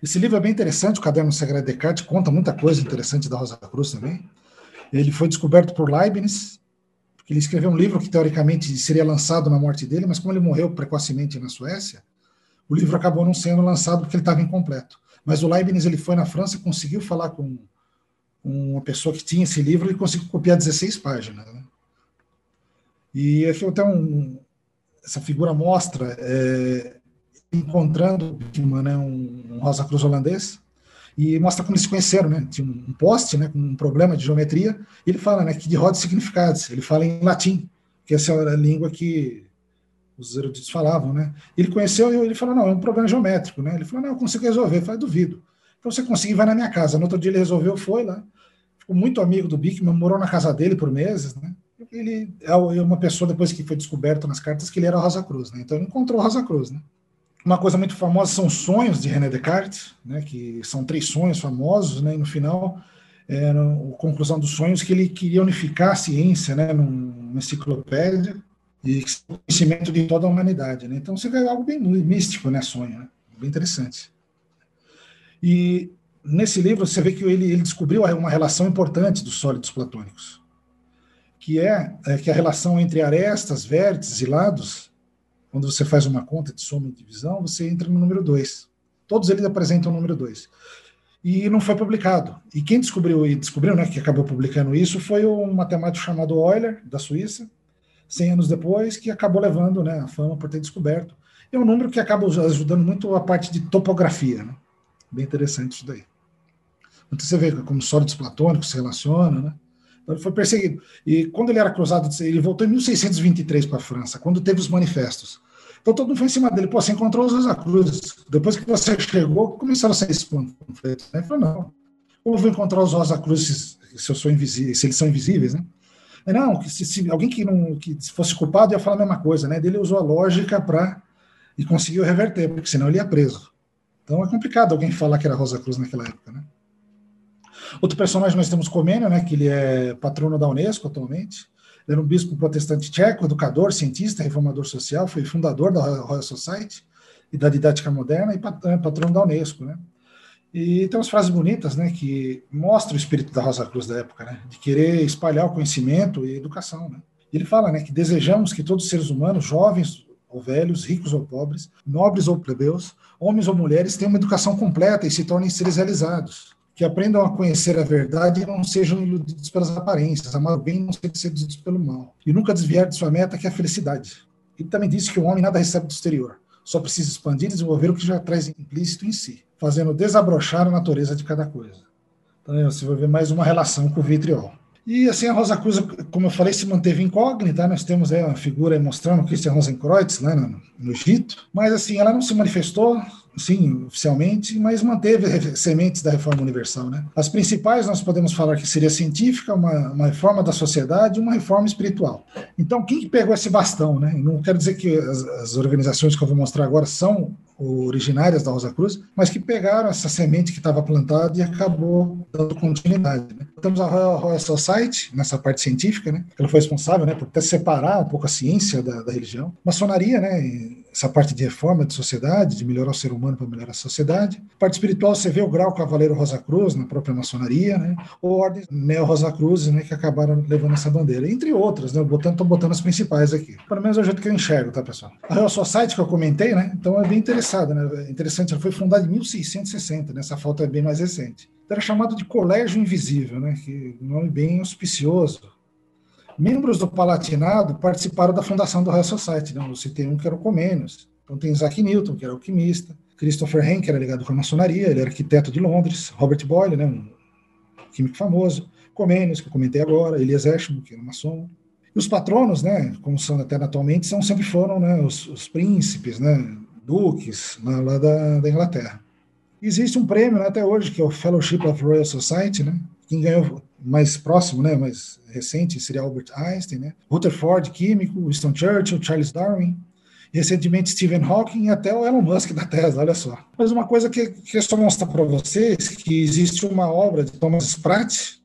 Esse livro é bem interessante, o Caderno Sagrado de Descartes, conta muita coisa interessante da Rosa Cruz também. Ele foi descoberto por Leibniz, ele escreveu um livro que teoricamente seria lançado na morte dele, mas como ele morreu precocemente na Suécia, o livro acabou não sendo lançado porque ele estava incompleto. Mas o Leibniz ele foi na França, conseguiu falar com uma pessoa que tinha esse livro, ele conseguiu copiar 16 páginas. Né? E aqui até um, essa figura mostra é, encontrando né, um, um Rosa Cruz holandês e mostra como eles se conheceram, né? Tinha um poste, né, com um problema de geometria. E ele fala, né, que de roda significados. Ele fala em latim, que essa é a língua que os eruditos falavam, né? Ele conheceu e ele falou, não, é um problema geométrico, né? Ele falou, não, eu consigo resolver. Falei, duvido. Então você conseguir, vai na minha casa. No outro dia ele resolveu, foi lá. Ficou muito amigo do Bickman, morou na casa dele por meses, né? Ele é, é uma pessoa, depois que foi descoberto nas cartas, que ele era Rosa Cruz, né? Então ele encontrou Rosa Cruz, né? Uma coisa muito famosa são os sonhos de René Descartes, né? Que são três sonhos famosos, né? E no final, é, a conclusão dos sonhos que ele queria unificar a ciência, né? Numa enciclopédia, e conhecimento de toda a humanidade. Né? Então você vê algo bem místico, né? Sonho, né? bem interessante. E nesse livro você vê que ele, ele descobriu uma relação importante dos sólidos platônicos, que é, é, que a relação entre arestas, vértices e lados, quando você faz uma conta de soma e divisão, você entra no número 2. Todos eles apresentam o número 2. E não foi publicado. E quem descobriu e descobriu, né, que acabou publicando isso, foi um matemático chamado Euler, da Suíça, 100 anos depois, que acabou levando né, a fama por ter descoberto. É um número que acaba ajudando muito a parte de topografia. Né? Bem interessante isso daí. Então você vê como sólidos platônicos se relacionam, né? Então ele foi perseguido. E quando ele era cruzado, ele voltou em 1623 para a França, quando teve os manifestos. Então todo mundo foi em cima dele. Pô, você encontrou os Rosa Cruzes. Depois que você chegou, começaram a sair esses panfletos. Ele falou, não. Como eu vou encontrar os Rosa Cruzes se, se eles são invisíveis, né? Não, se, se, alguém que não que fosse culpado ia falar a mesma coisa, né? Ele usou a lógica para e conseguiu reverter, porque senão ele ia preso. Então é complicado alguém falar que era Rosa Cruz naquela época, né? Outro personagem nós temos Comênio, né, que ele é patrono da Unesco atualmente. Ele era um bispo protestante tcheco, educador, cientista, reformador social, foi fundador da Royal Society e da didática moderna e é, patrono da Unesco, né? E tem umas frases bonitas, né, que mostram o espírito da Rosa Cruz da época, né, de querer espalhar o conhecimento e educação, né. Ele fala, né, que desejamos que todos os seres humanos, jovens ou velhos, ricos ou pobres, nobres ou plebeus, homens ou mulheres, tenham uma educação completa e se tornem seres realizados que aprendam a conhecer a verdade e não sejam iludidos pelas aparências, amar o bem e não serem seduzidos pelo mal, e nunca desviar de sua meta, que é a felicidade. Ele também disse que o homem nada recebe do exterior, só precisa expandir e desenvolver o que já traz implícito em si, fazendo desabrochar a natureza de cada coisa. Então, você vai ver mais uma relação com o vitriol. E assim, a Rosa Cruz, como eu falei, se manteve incógnita. Nós temos aí uma figura mostrando Christian Rosenkreuz lá no, no Egito, mas assim, ela não se manifestou, sim, oficialmente, mas manteve sementes da reforma universal. Né? As principais nós podemos falar que seria científica, uma, uma reforma da sociedade e uma reforma espiritual. Então, quem que pegou esse bastão? Né? Não quero dizer que as, as organizações que eu vou mostrar agora são originárias da Rosa Cruz, mas que pegaram essa semente que estava plantada e acabou dando continuidade. Né? Temos a Royal, Royal Society, nessa parte científica, né? ela foi responsável né, por até separar um pouco a ciência da, da religião. Maçonaria, né, essa parte de reforma de sociedade, de melhorar o ser humano para melhorar a sociedade. Parte espiritual, você vê o grau Cavaleiro Rosa Cruz na própria maçonaria, né? ou ordem Neo Rosa Cruz, né, que acabaram levando essa bandeira, entre outras, né? Botando, botando as principais aqui. Pelo menos é o jeito que eu enxergo, tá, pessoal? A Royal Society que eu comentei, né? Então é bem interessada, né? Interessante, ela foi fundada em 1660, né? Essa foto é bem mais recente. Era chamado de Colégio Invisível, né? Que nome bem auspicioso Membros do Palatinado participaram da fundação do Royal Society. Né? Eu citei um que era o Comênios. Então tem Isaac Newton, que era alquimista. Christopher Hen, que era ligado com a maçonaria, ele era arquiteto de Londres. Robert Boyle, né, um químico famoso. Comênios, que eu comentei agora. Elias Ashmo, que era maçom. E os patronos, né, como são até atualmente, são, sempre foram né, os, os príncipes, né, duques, lá, lá da, da, Inglaterra. Existe um prêmio né, até hoje, que é o Fellowship of Royal Society, né, quem ganhou mais próximo, né, mais recente, seria Albert Einstein, né? Rutherford, químico, Winston Churchill, Charles Darwin, recentemente Stephen Hawking e até o Elon Musk da Tesla, olha só. Mas uma coisa que, que eu só mostrar para vocês, que existe uma obra de Thomas Pratt,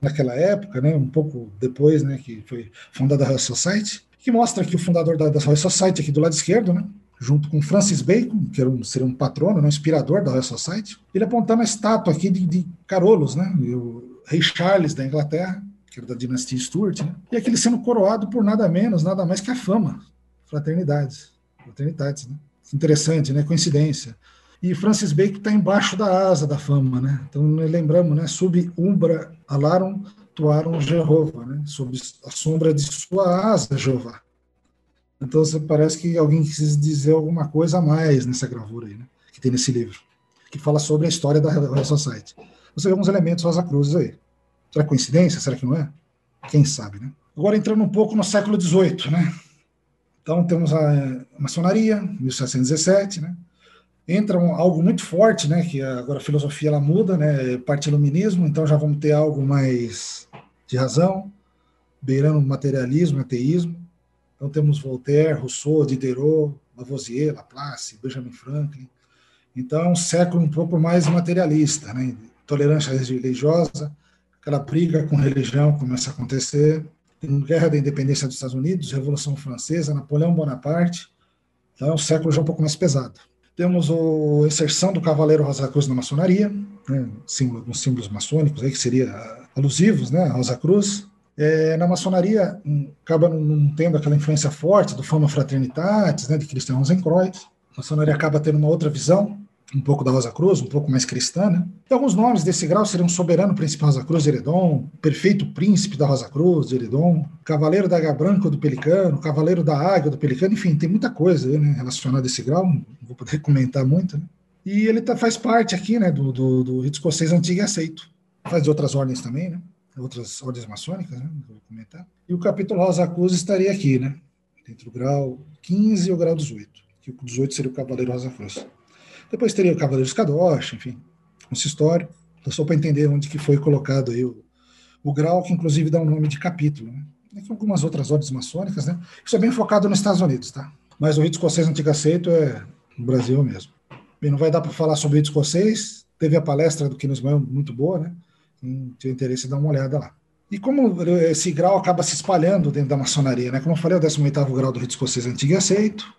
naquela época, né, um pouco depois, né, que foi fundada a Royal Society, que mostra que o fundador da, da Royal Society, aqui do lado esquerdo, né, junto com Francis Bacon, que era um, seria um patrono, né, um inspirador da Royal Society, ele apontando a estátua aqui de, de Carolos, né, rei Charles da Inglaterra, que era da dinastia Stuart, né, e aquele sendo coroado por nada menos, nada mais que a fama, fraternidades, fraternidades, né, interessante, né, coincidência. E Francis Bacon está embaixo da asa da fama, né, então lembramos, né, sub umbra alarum tuarum Jehovah, né, sob a sombra de sua asa, Jeová. Então parece que alguém quis dizer alguma coisa a mais nessa gravura aí, né? que tem nesse livro, que fala sobre a história da Royal Society. Você vê alguns elementos Rosa Cruzes aí. Será coincidência? Será que não é? Quem sabe, né? Agora entrando um pouco no século XVIII, né? Então temos a maçonaria, 1717, né? Entra um, algo muito forte, né? Que agora a filosofia ela muda, né? Parte iluminismo, então já vamos ter algo mais de razão, beirando materialismo, ateísmo. Então temos Voltaire, Rousseau, Diderot, Lavoisier, Laplace, Benjamin Franklin. Então é um século um pouco mais materialista, né? Tolerância religiosa, aquela briga com religião começa a acontecer. Tem Guerra da Independência dos Estados Unidos, Revolução Francesa, Napoleão Bonaparte. Então é um século já um pouco mais pesado. Temos a inserção do Cavaleiro Rosa Cruz na maçonaria, né, símbolo, símbolos maçônicos aí que seria alusivos, né, Rosa Cruz. É, na maçonaria acaba não, tendo aquela influência forte do Fama Fraternitatis, né, de Christian Rosenkreuz. A maçonaria acaba tendo uma outra visão, um pouco da Rosa Cruz, um pouco mais cristã, né? E alguns nomes desse grau seriam Soberano Príncipe Rosa Cruz de Heredon, Perfeito Príncipe da Rosa Cruz de Heredon, Cavaleiro da Águia Branca do Pelicano, Cavaleiro da Águia do Pelicano, enfim, tem muita coisa né, relacionada a esse grau, não vou poder *laughs* comentar muito, né? E ele tá, faz parte aqui, né, do, do, do rito escocês antigo e aceito. Faz de outras ordens também, né? Outras ordens maçônicas, né? Vou comentar. E o capítulo Rosa Cruz estaria aqui, né? Entre o grau 15 e o grau 18. Que o 18 seria o Cavaleiro Rosa Cruz. Depois teria o Cavaleiro de Kadosh, enfim, consistório. Então, só para entender onde que foi colocado aí o, o grau, que inclusive dá um nome de capítulo. Né? Algumas outras ordens maçônicas, né? Isso é bem focado nos Estados Unidos, tá? Mas o rito escocês antigo aceito é no Brasil mesmo. Bem, não vai dar para falar sobre o rito escocês. Teve a palestra do Kinosman muito boa, né? Quem tiver interesse, dá uma olhada lá. E como esse grau acaba se espalhando dentro da maçonaria, né? Como eu falei, é o 18 grau do rito escocês antigo e aceito.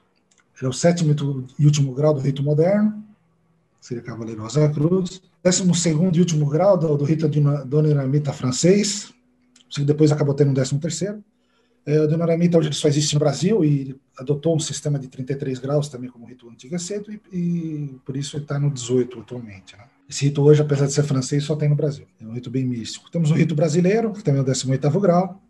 Ele é o sétimo e último grau do rito moderno, seria Cavaleiro Rosa Cruz. Décimo segundo e último grau do, do rito Donoramita francês, que depois acabou tendo um décimo terceiro. É, o Donoramita hoje só existe no Brasil e adotou um sistema de 33 graus também como rito antigo aceito e, e por isso está no 18 atualmente. Né? Esse rito hoje, apesar de ser francês, só tem no Brasil. É um rito bem místico. Temos o rito brasileiro, que também é o 18º grau.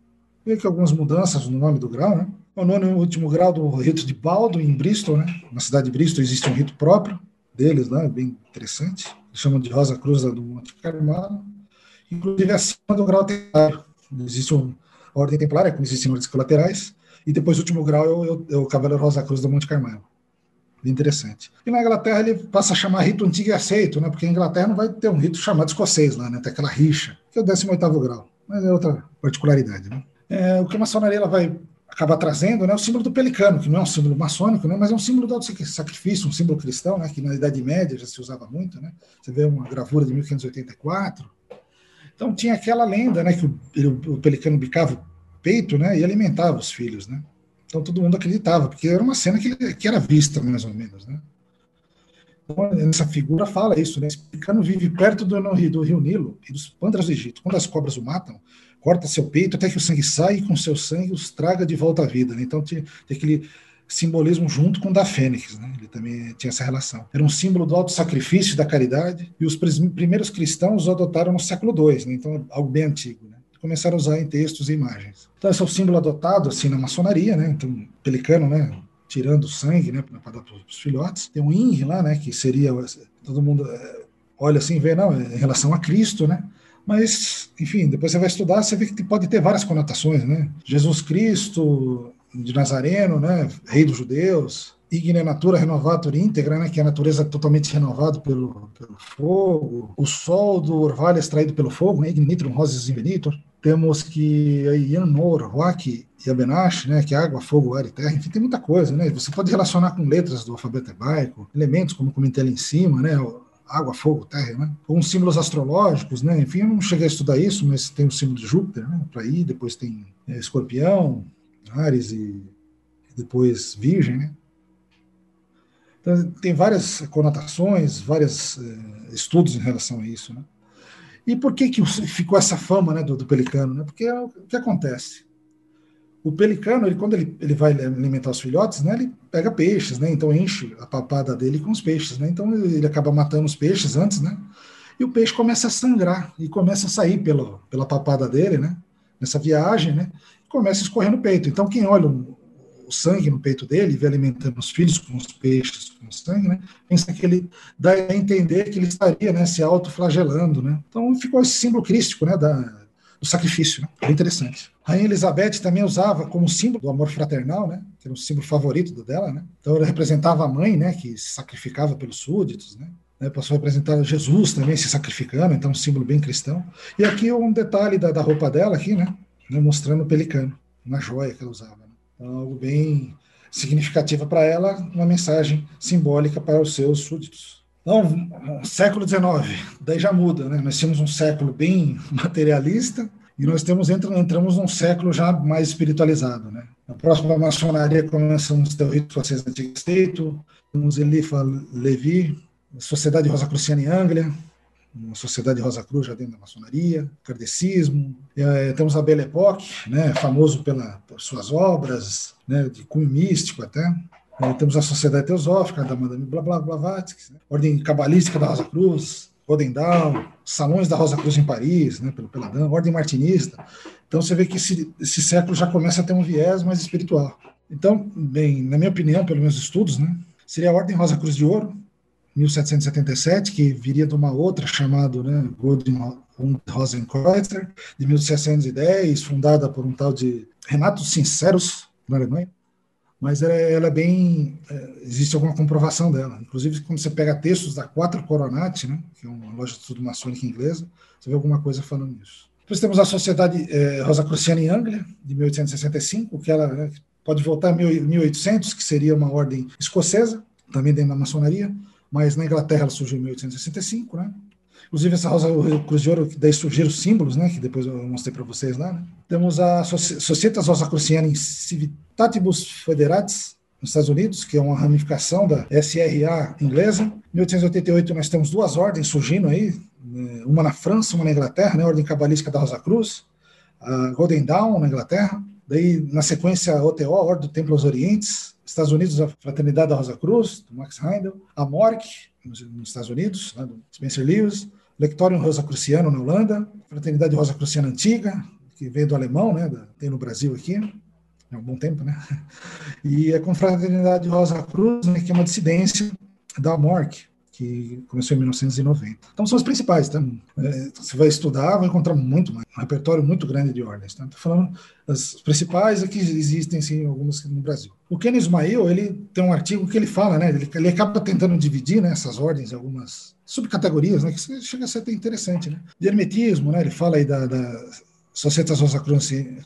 Vê que algumas mudanças no nome do grau, né? O nono e último grau do rito de Baldo, em Bristol, né? Na cidade de Bristol existe um rito próprio deles lá, bem interessante. Eles chamam de Rosa Cruz do Monte Carmelo. Inclusive acima do grau templário. Existe uma ordem templária, como existem ordens colaterais. E depois o último grau é o, é o Cavaleiro Rosa Cruz do Monte Carmelo. Interessante. E na Inglaterra ele passa a chamar rito antigo e aceito, né? Porque a Inglaterra não vai ter um rito chamado escocês lá, né? Tem aquela rixa, que é o 18º grau. Mas é outra particularidade, né? É, o que a maçonaria ela vai acaba trazendo né, o símbolo do pelicano, que não é um símbolo maçônico, né, mas é um símbolo do sacrifício, um símbolo cristão, né, que na Idade Média já se usava muito. Né? Você vê uma gravura de 1584. Então tinha aquela lenda né, que o, o pelicano bicava o peito né, e alimentava os filhos. Né? Então todo mundo acreditava, porque era uma cena que, que era vista, mais ou menos. Né? Essa figura fala isso, né? Esse pelicano vive perto do, do rio Nilo e dos pântanos do Egito. Quando as cobras o matam, corta seu peito até que o sangue sai e com seu sangue os traga de volta à vida. Né? Então tem aquele simbolismo junto com o da Fênix, né? ele também tinha essa relação. Era um símbolo do auto-sacrifício da caridade, e os primeiros cristãos o adotaram no século II, né? então algo bem antigo. Né? Começaram a usar em textos e imagens. Então esse é o símbolo adotado assim na maçonaria, né? então pelicano, né? Tirando sangue né? para dar para os filhotes. Tem um INRI lá, né? que seria, todo mundo é, olha assim vê, não, em relação a Cristo, né? Mas, enfim, depois você vai estudar, você vê que pode ter várias conotações, né? Jesus Cristo de Nazareno, né? Rei dos judeus, Igne Natura Renovatur íntegra, né, que é a natureza totalmente renovada pelo, pelo fogo, o sol do orvalho extraído pelo fogo, né, Ignitrum Rosis Invenitor. Temos que Yanor, Roak e Abenash, né, que é água, fogo, ar e terra, enfim, tem muita coisa, né? Você pode relacionar com letras do alfabeto hebraico, elementos, como comentei ali em cima, né? água, fogo, terra, né? Ou símbolos astrológicos, né? Enfim, eu não cheguei a estudar isso, mas tem o símbolo de Júpiter, né? Para ir, depois tem é, Escorpião, Ares e, depois Virgem, né? Então, tem várias conotações, vários é, estudos em relação a isso, né? E por que, que ficou essa fama né, do, do pelicano? Né? Porque é o que acontece o pelicano, ele, quando ele, ele vai alimentar os filhotes, né, ele pega peixes, né, então enche a papada dele com os peixes, né, então ele acaba matando os peixes antes, né, e o peixe começa a sangrar e começa a sair pela, pela papada dele, né, nessa viagem, né, e começa a escorrer no peito. Então quem olha o sangue no peito dele vê alimentando os filhos com os peixes com sangue, né, pensa que ele dá a entender que ele estaria, né, se autoflagelando, né. Então ficou esse símbolo crístico, né, da do sacrifício. Né? Bem interessante. A Rainha Elizabeth também usava como símbolo do amor fraternal, né? que era um símbolo favorito dela. Né? Então, ela representava a mãe, né? que se sacrificava pelos súditos. Né? né? Passou a representar Jesus também se sacrificando, então um símbolo bem cristão. E aqui um detalhe da, da roupa dela, aqui, né? né? mostrando o pelicano, uma joia que ela usava. Então, algo bem significativo para ela, uma mensagem simbólica para os seus súditos. Então, século XIX, daí já muda, né? Nós tínhamos um século bem *laughs* materialista, E nós temos entramos num século já mais espiritualizado, né? A próxima maçonaria começamos ter o rito francês Antigo Estado, temos Elifa Levi, Sociedade Rosa Cruciana em Anglia, uma sociedade Rosa Cruz já dentro da maçonaria, kardecismo, é, temos a Belle Époque, né, famoso pela, por suas obras, né, de cunho místico até, é, temos a Sociedade Teosófica da Madame Blavatsky, né, Ordem Cabalística da Rosa Cruz, Golden Dawn, Salões da Rosa Cruz em Paris, né, pelo Peladão, Ordem Martinista. Então você vê que esse, esse século já começa a ter um viés mais espiritual. Então, bem, na minha opinião, pelos meus estudos, né, seria a Ordem Rosa Cruz de Ouro, 1777, que viria de uma outra chamada né, Golden Rosenkreuzer, de 1710, fundada por um tal de Renato Sinceros, na Alemanha. Mas ela, ela é bem. É, existe alguma comprovação dela. Inclusive, quando você pega textos da Quatro Coronati, né, que é uma loja de estudo maçônica inglesa, você vê alguma coisa falando nisso. Depois temos a Sociedade é, Rosacruciana em Anglia, de 1865, que ela né, pode voltar a 1800, que seria uma ordem escocesa, também dentro da maçonaria mas na Inglaterra ela surgiu em 1865, né? Inclusive essa rosa cruz de ouro, daí surgiram os símbolos, né? Que depois eu mostrei para vocês lá. Né? Temos a Societas in Civitatibus Federatis, nos Estados Unidos, que é uma ramificação da SRA inglesa. Em 1888 nós temos duas ordens surgindo aí, né? uma na França, uma na Inglaterra, né? a Ordem Cabalística da Rosa Cruz, a Golden Dawn na Inglaterra, daí na sequência a OTO, a Ordem do Templo aos Orientes, Estados Unidos, a Fraternidade da Rosa Cruz, do Max Heindel, a MORC, nos, nos Estados Unidos, do Spencer Lewis, Lectorium Rosa Cruciano na Holanda, Fraternidade Rosa Cruciana Antiga, que veio do alemão, né, da, tem no Brasil aqui, há um bom tempo, né? *laughs* E a Confraternidade Rosa Cruz, né, que é uma dissidência da MORC, que começou em 1990. Então são as principais, tá? É, você vai estudar, vai encontrar muito mais, um repertório muito grande de ordens. Tá? Falando as principais aqui existem sim algumas no Brasil. O Ken Ismail, ele tem um artigo que ele fala, né? Ele, ele acaba tentando dividir né, essas ordens em algumas subcategorias, né? Que chega a ser até interessante, né? De hermetismo, né? Ele fala aí da, da Societas Rosacruciana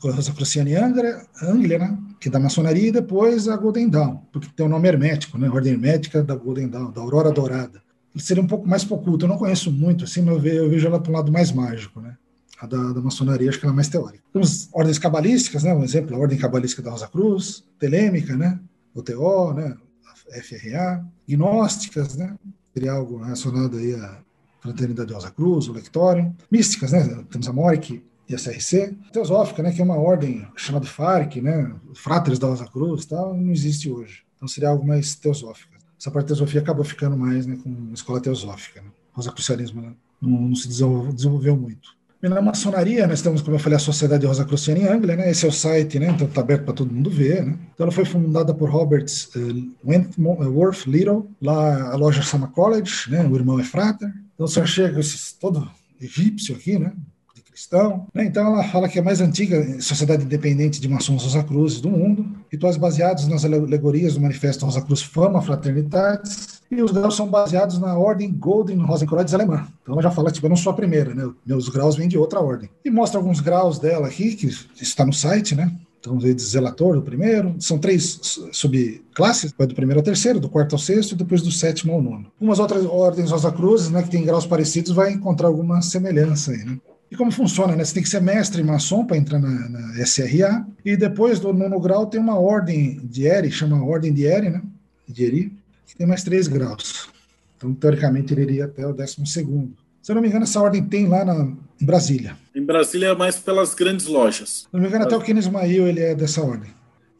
Anglia, né, que é da maçonaria, e depois a Golden Dawn, porque tem o nome hermético, né, Ordem Hermética da Golden Dawn, da Aurora Dourada. Seria um pouco mais oculto, eu não conheço muito, assim, mas eu vejo, ela para um lado mais mágico, né. A da, da, maçonaria, acho que ela é mais teórica. Temos ordens cabalísticas, né, um exemplo, a Ordem Cabalística da Rosa Cruz, Telêmica, né, OTO, né, a FRA, gnósticas, né, seria algo relacionado aí à Fraternidade Rosa Cruz, o Lectório, místicas, né, temos a Moric, e a CRC. Teosófica, né, que é uma ordem chamada FARC, né, Fráteres da Rosa Cruz, tal, não existe hoje. Então seria algo mais teosófico. Essa parte da teosofia acabou ficando mais né, com a escola teosófica. Né? O rosacrucianismo né, não, não, se desenvolveu muito. E na maçonaria, nós temos, como eu falei, a Sociedade Rosacruciana em Anglia, né? Esse é o site, né? Então está aberto para todo mundo ver, né? Então ela foi fundada por Robert uh, Wentworth Little, lá a loja Sama College, né? O irmão é frater. Então você chega esse todo egípcio aqui, né? Cristão. Né? Então ela fala que é a mais antiga sociedade independente de maçons Rosa Cruzes do mundo, rituais baseados nas alegorias do Manifesto Rosa Cruz Fama Fraternidades, e os graus são baseados na ordem Golden Rosenkreuz alemã. Então ela já fala, tipo, eu não sou a primeira, né? Meus graus vêm de outra ordem. E mostra alguns graus dela aqui, que está no site, né? Então, veio de zelator do primeiro. São três subclasses, vai do primeiro ao terceiro, do quarto ao sexto e depois do sétimo ao nono. Umas outras ordens Rosa Cruzes, né, que tem graus parecidos, vai encontrar alguma semelhança aí, né? E como funciona, né? Você tem que ser mestre maçom para entrar na, na, SRA. E depois do nono grau tem uma ordem de ERI, chama Ordem de ERI, né? De ERI, que tem mais três graus. Então, teoricamente, ele iria até o décimo segundo. Se eu não me engano, essa ordem tem lá na, em Brasília. Em Brasília é mais pelas grandes lojas. Se não me engano, até o Ken Ismail ele é dessa ordem.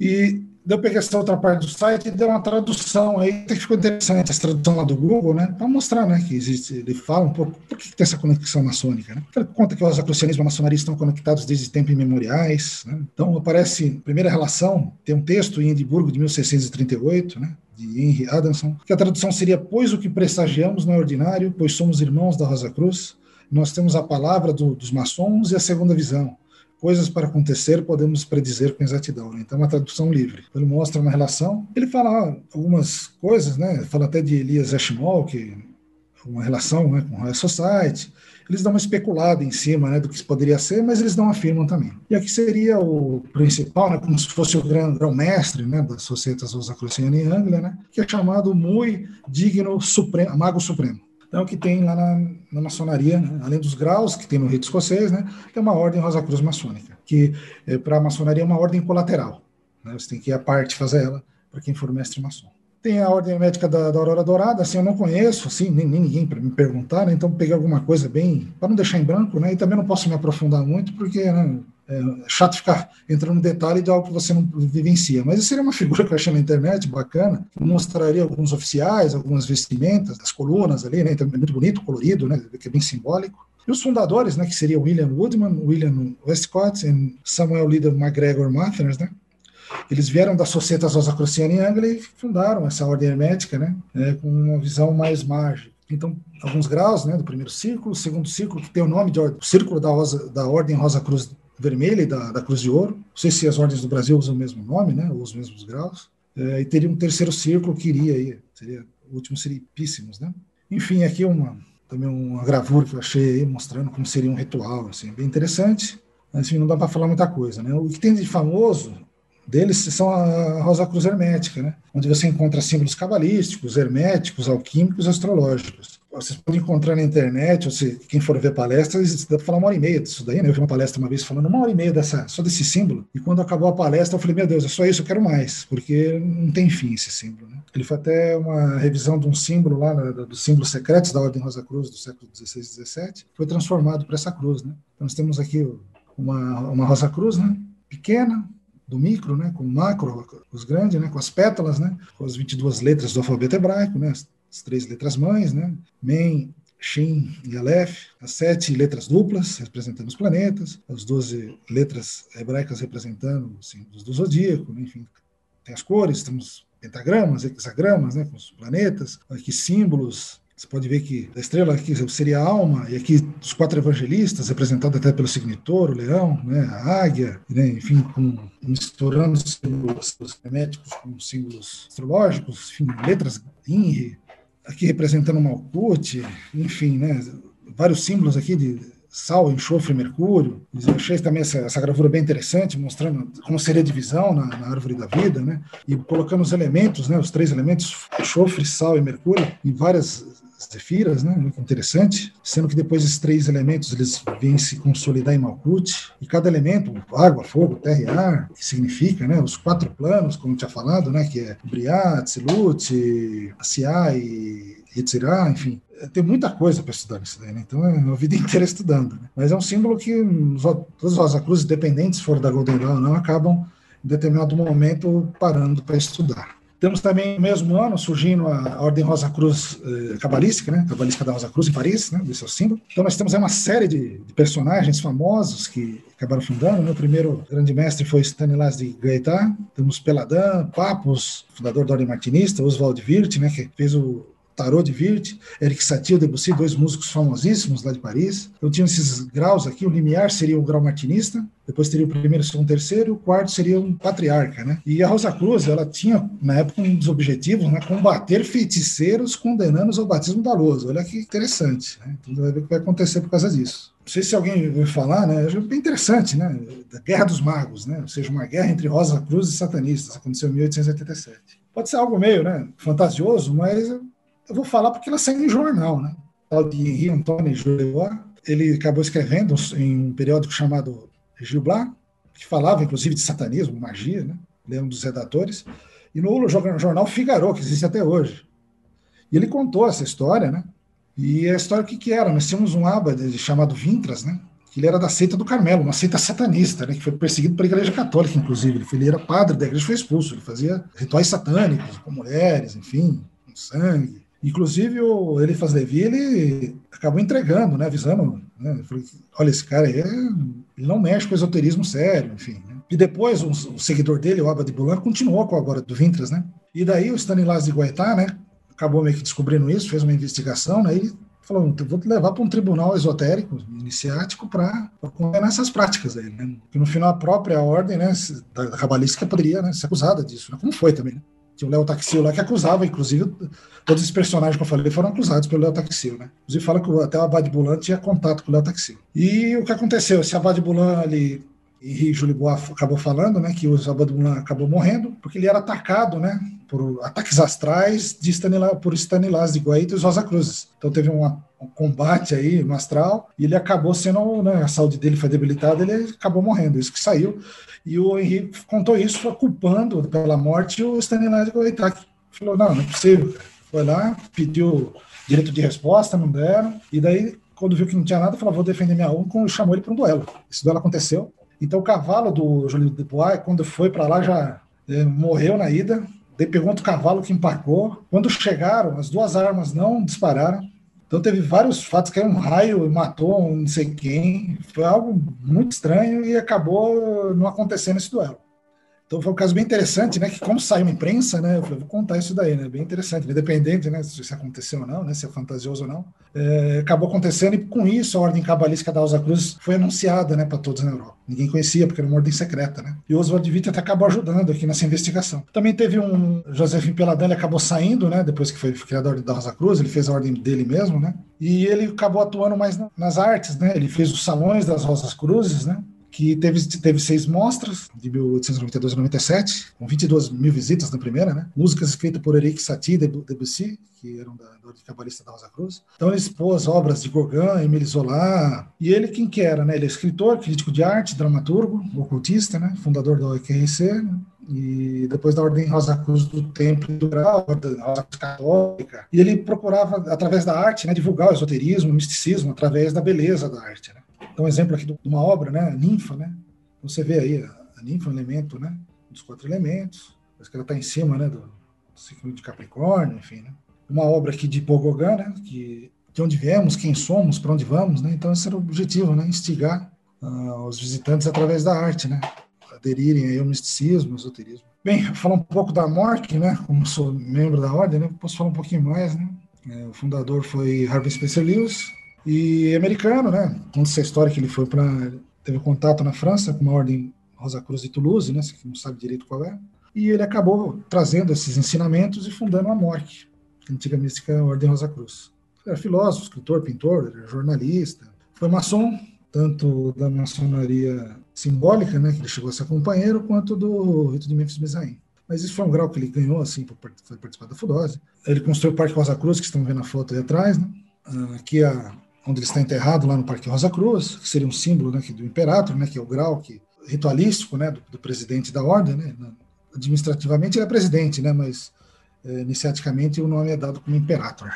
E Deu peguei essa outra parte do site e deu uma tradução aí, que ficou interessante, essa tradução lá do Google, né? Para mostrar, né, que existe, ele fala um pouco por que, que tem essa conexão maçônica, né? Ele conta que o rosacrucianismo e a maçonaria estão conectados desde tempos imemoriais, né? Então aparece, primeira relação, tem um texto em Edimburgo de 1638, né? de Henry Adamson, que a tradução seria: Pois o que pressagiamos não é ordinário, pois somos irmãos da Rosa Cruz, nós temos a palavra do, dos maçons e a segunda visão coisas para acontecer podemos predizer com exatidão. Né? Então, é uma tradução livre. Ele mostra uma relação. Ele fala algumas coisas, né? Fala até de Elias Ashmol, que uma relação né, com Royal Society. Eles dão uma especulada em cima né, do que poderia ser, mas eles não afirmam também. E aqui seria o principal, né, como se fosse o grão-mestre né, das Societas Rosacruciana em Anglia, né, que é chamado Mui Digno Supremo, Mago Supremo. É o que tem lá na, na maçonaria, né? além dos graus que tem no rito escocês, né? Tem uma ordem Rosa Cruz maçônica, que é, para a maçonaria é uma ordem colateral. Né? Você tem que ir à parte fazer ela para quem for mestre maçom. Tem a Ordem Médica da, da, Aurora Dourada, assim, eu não conheço, assim, nem, nem ninguém para me perguntar, né? então peguei alguma coisa bem, para não deixar em branco, né? E também não posso me aprofundar muito, porque né, é chato ficar entrando no detalhe de algo que você não vivencia. Mas seria uma figura que eu achei na internet, bacana, mostraria alguns oficiais, algumas vestimentas, as colunas ali, né? Então, é muito bonito, colorido, né? Que é bem simbólico. E os fundadores, né, que seriam William Woodman, William Westcott e Samuel Leader McGregor Mathers, né, eles vieram da Societas Rosacruciana em Anglia e fundaram essa ordem hermética, né, é, com uma visão mais mágica. Então, alguns graus, né, do primeiro círculo, segundo círculo, que tem o nome de o círculo da, Rosa, da Ordem Rosa Cruz Vermelha e da, da Cruz de Ouro. Não sei se as ordens do Brasil usam o mesmo nome, né, ou os mesmos graus. É, e teria um terceiro círculo que iria aí, seria, o último seria Ipíssimos, né. Enfim, aqui uma, também uma gravura que eu achei aí, mostrando como seria um ritual, assim, bem interessante. Enfim, não dá para falar muita coisa, né. O que tem de famoso deles são a Rosa Cruz Hermética, né? onde você encontra símbolos cabalísticos, herméticos, alquímicos, astrológicos. Vocês podem encontrar na internet, ou se quem for ver palestras, dá para falar uma hora e meia disso daí, né? Eu vi uma palestra uma vez falando uma hora e meia dessa, só desse símbolo, e quando acabou a palestra eu falei, meu Deus, é só isso, eu quero mais, porque não tem fim esse símbolo. Né? Ele foi até uma revisão de um símbolo lá, né, dos símbolos secretos da Ordem Rosa Cruz do século XVI e XVII, foi transformado para essa cruz. Né? Então nós temos aqui uma, uma Rosa Cruz, né? pequena, do micro, né, com o macro, os grandes, né, com as pétalas, né, com as 22 letras do alfabeto hebraico, né, as três letras mães, né, Men, Shin e Aleph, as sete letras duplas representando os planetas, as 12 letras hebraicas representando os símbolos do zodíaco, né, enfim, tem as cores, temos pentagramas, hexagramas, né, com os planetas, aqui símbolos. Você pode ver que a estrela aqui seria a alma, e aqui os quatro evangelistas, representados até pelo signitor, o leão, né, a águia, né, enfim, com, misturando símbolos herméticos com símbolos astrológicos, enfim, letras INRI, aqui representando o Malkuth, enfim, né, vários símbolos aqui de sal, enxofre, mercúrio. Eu achei também essa, essa, gravura bem interessante, mostrando como seria a divisão na, na, árvore da vida, né? E colocando os elementos, né? Os três elementos, enxofre, sal e mercúrio, em várias Zefiras, né? Muito interessante. Sendo que depois esses três elementos eles vêm se consolidar em Malkuth e cada elemento, água, fogo, terra e ar, que significa, né? Os quatro planos, como tinha falado, né? Que é Briá, Tzilut, Asiá e Yetzirah, enfim, tem muita coisa para estudar nisso daí, né? Então é a vida *laughs* inteira estudando. Né? Mas é um símbolo que todos os Rosa Cruz, independentes se for da Golden Dawn não, acabam em determinado momento parando para estudar. Temos também, no mesmo ano, surgindo a Ordem Rosa Cruz eh, cabalística, né? Cabalística da Rosa Cruz, em Paris, né? É o símbolo. Então, nós temos aí uma série de, de personagens famosos que acabaram fundando. O primeiro grande mestre foi Stanislas de Gaetá. Temos Peladin, Papos, fundador da Ordem Martinista, Oswald Wirth, né? Que fez o Tarot de Wirth, Eric Satie, Debussy, dois músicos famosíssimos lá de Paris. Então tinham esses graus aqui, o limiar seria o grau martinista, depois teria o primeiro, segundo, terceiro, o quarto seria um patriarca, né? E a Rosa Cruz, ela tinha, na época, um dos objetivos, né, combater feiticeiros condenando-os ao batismo da lousa. Olha que interessante, né? Então vai ver o que vai acontecer por causa disso. Não sei se alguém vai falar, né? É bem interessante, né? Da Guerra dos Magos, né? Ou seja, uma guerra entre Rosa Cruz e satanistas, aconteceu em 1887. Pode ser algo meio, né, fantasioso, mas eu vou falar porque ela saiu em jornal, né? O Henri Antônio Jouleroy, ele acabou escrevendo em um periódico chamado Gil Blas, que falava inclusive de satanismo, magia, né? Ele é um dos redatores, e no jornal Figaro, que existe até hoje. E ele contou essa história, né? E a história o que, que era? Nós tínhamos um abade chamado Vintras, né? Que ele era da seita do Carmelo, uma seita satanista, né? Que foi perseguido pela Igreja Católica, inclusive. Ele era padre da igreja, foi expulso. Ele fazia rituais satânicos com mulheres, enfim, com sangue. Inclusive, o Eliphas Levi, ele acabou entregando, né, avisando, né, olha, esse cara aí, ele não mexe com esoterismo sério, enfim. Né? E depois, o, o, seguidor dele, o Abba de Boulan, continuou com agora do Vintras, né? E daí o Stanislas de Guaitá, né, acabou meio que descobrindo isso, fez uma investigação, né, e falou, vou te levar para um tribunal esotérico, iniciático, para condenar essas práticas aí, né? Que no final a própria ordem, né, da cabalística poderia né, ser acusada disso, né? como foi também, né? Tinha o Léo Taxil lá que acusava, inclusive, todos esses personagens que eu falei foram acusados pelo Léo Taxil, né? Inclusive fala que até o Abad Bulan tinha contato com o Léo Taxil. E o que aconteceu? Esse Abad Bulan, ele, Henri Jolibois acabou falando, né, que o Zabadoulan acabou morrendo porque ele era atacado, né, por ataques astrais de Stanislas, por Stanislas de Guaita e os Rosa Cruzes. Então teve uma, um combate aí no astral e ele acabou sendo, né, a saúde dele foi debilitada, ele acabou morrendo, isso que saiu. E o Henri contou isso culpando pela morte o Stanislas Guaita. Falou, não, não é possível. Foi lá, pediu direito de resposta, não deram. E daí, quando viu que não tinha nada, falou, vou defender minha honra, chamou ele para um duelo. Esse duelo aconteceu. Então o cavalo do Jolio de Bois, quando foi para lá, já é, morreu na ida. Daí pegou outro cavalo que empacou. Quando chegaram, as duas armas não dispararam. Então teve vários fatos, que um raio matou um não sei quem. Foi algo muito estranho e acabou não acontecendo esse duelo. Então foi um caso bem interessante, né? Que como saiu imprensa, né? Eu falei, vou contar isso daí, né? Bem interessante, independente, né? Se aconteceu ou não, né? Se é fantasioso ou não. É, acabou acontecendo e com isso a ordem cabalística da Rosa Cruz foi anunciada, né? Para todos na Europa. Ninguém conhecia porque era uma ordem secreta, né? E o Oswald Witt até acabou ajudando aqui nessa investigação. Também teve um José Peladan, ele acabou saindo, né? Depois que foi criado a ordem da Rosa Cruz, ele fez a ordem dele mesmo, né? E ele acabou atuando mais nas artes, né? Ele fez os salões das Rosas Cruzes, né? Que teve, teve seis mostras, de 1892 a 97, com 22 mil visitas na primeira, né? Músicas escritas por Eric Satie de Debussy, que eram da Ordem Cabalista da Rosa Cruz. Então ele expôs obras de Gauguin, Emile Zola, e ele quem que era, né? Ele é escritor, crítico de arte, dramaturgo, ocultista, né? Fundador da OQRC, né? e depois da Ordem Rosa Cruz do Templo do Grau, da Rosa Cruz Católica. E ele procurava, através da arte, né, divulgar o esoterismo, o misticismo, através da beleza da arte. Né? Então, um exemplo aqui de uma obra, né? A ninfa, né? Você vê aí a, ninfa, um elemento, né? Dos quatro elementos. Parece que ela está em cima, né? Do, ciclo de Capricórnio, enfim, né? Uma obra aqui de Paul né? Que de onde viemos, quem somos, para onde vamos, né? Então esse era o objetivo, né? Instigar uh, os visitantes através da arte, né? Aderirem aí ao misticismo, ao esoterismo. Bem, falar um pouco da Mork, né? Como sou membro da ordem, né? Posso falar um pouquinho mais, né? É, o fundador foi Harvey Spencer Lewis, e americano, né? Conta essa história que ele foi para. teve contato na França com uma ordem Rosa Cruz de Toulouse, né? Que não sabe direito qual é. E ele acabou trazendo esses ensinamentos e fundando a MORC, antiga mística Ordem Rosa Cruz. Ele era filósofo, escritor, pintor, jornalista. Foi maçom, tanto da maçonaria simbólica, né, que ele chegou a ser companheiro, quanto do rito de Memphis Mesaim. Mas isso foi um grau que ele ganhou, assim, por participar da Fudose. Ele construiu o Parque Rosa Cruz, que estão vendo a foto aí atrás, né? Aqui a, onde ele está enterrado lá no Parque Rosa Cruz, que seria um símbolo né, do imperador, né, que é o grau que, ritualístico né, do, do presidente da ordem. Né, administrativamente ele é presidente, né, mas é, iniciaticamente o nome é dado como imperator.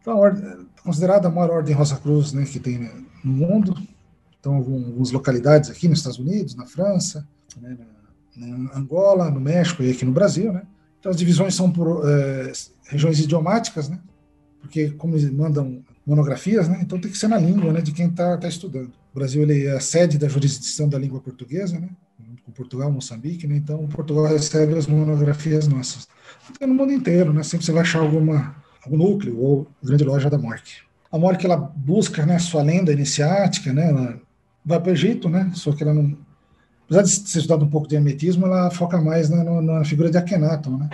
Então, a ordem, é considerada a maior ordem Rosa Cruz né, que tem né, no mundo. Então, algumas localidades aqui nos Estados Unidos, na França, né, na, na, Angola, no México e aqui no Brasil. Né? Então, as divisões são por é, regiões idiomáticas, né? porque como mandam monografias, né? Então tem que ser na língua, né, de quem está tá estudando. O Brasil ele é a sede da jurisdição da língua portuguesa, né? Com Portugal, Moçambique, né? Então Portugal recebe as monografias nossas. Então, no mundo inteiro, né? Sempre você vai achar alguma algum núcleo ou grande loja da Mork. A Mork ela busca, né, sua lenda iniciática, né? Ela vai para o Egito, né? Só que ela não apesar de ser estudado um pouco de hermetismo, ela foca mais na, na figura de Akhenaton, né?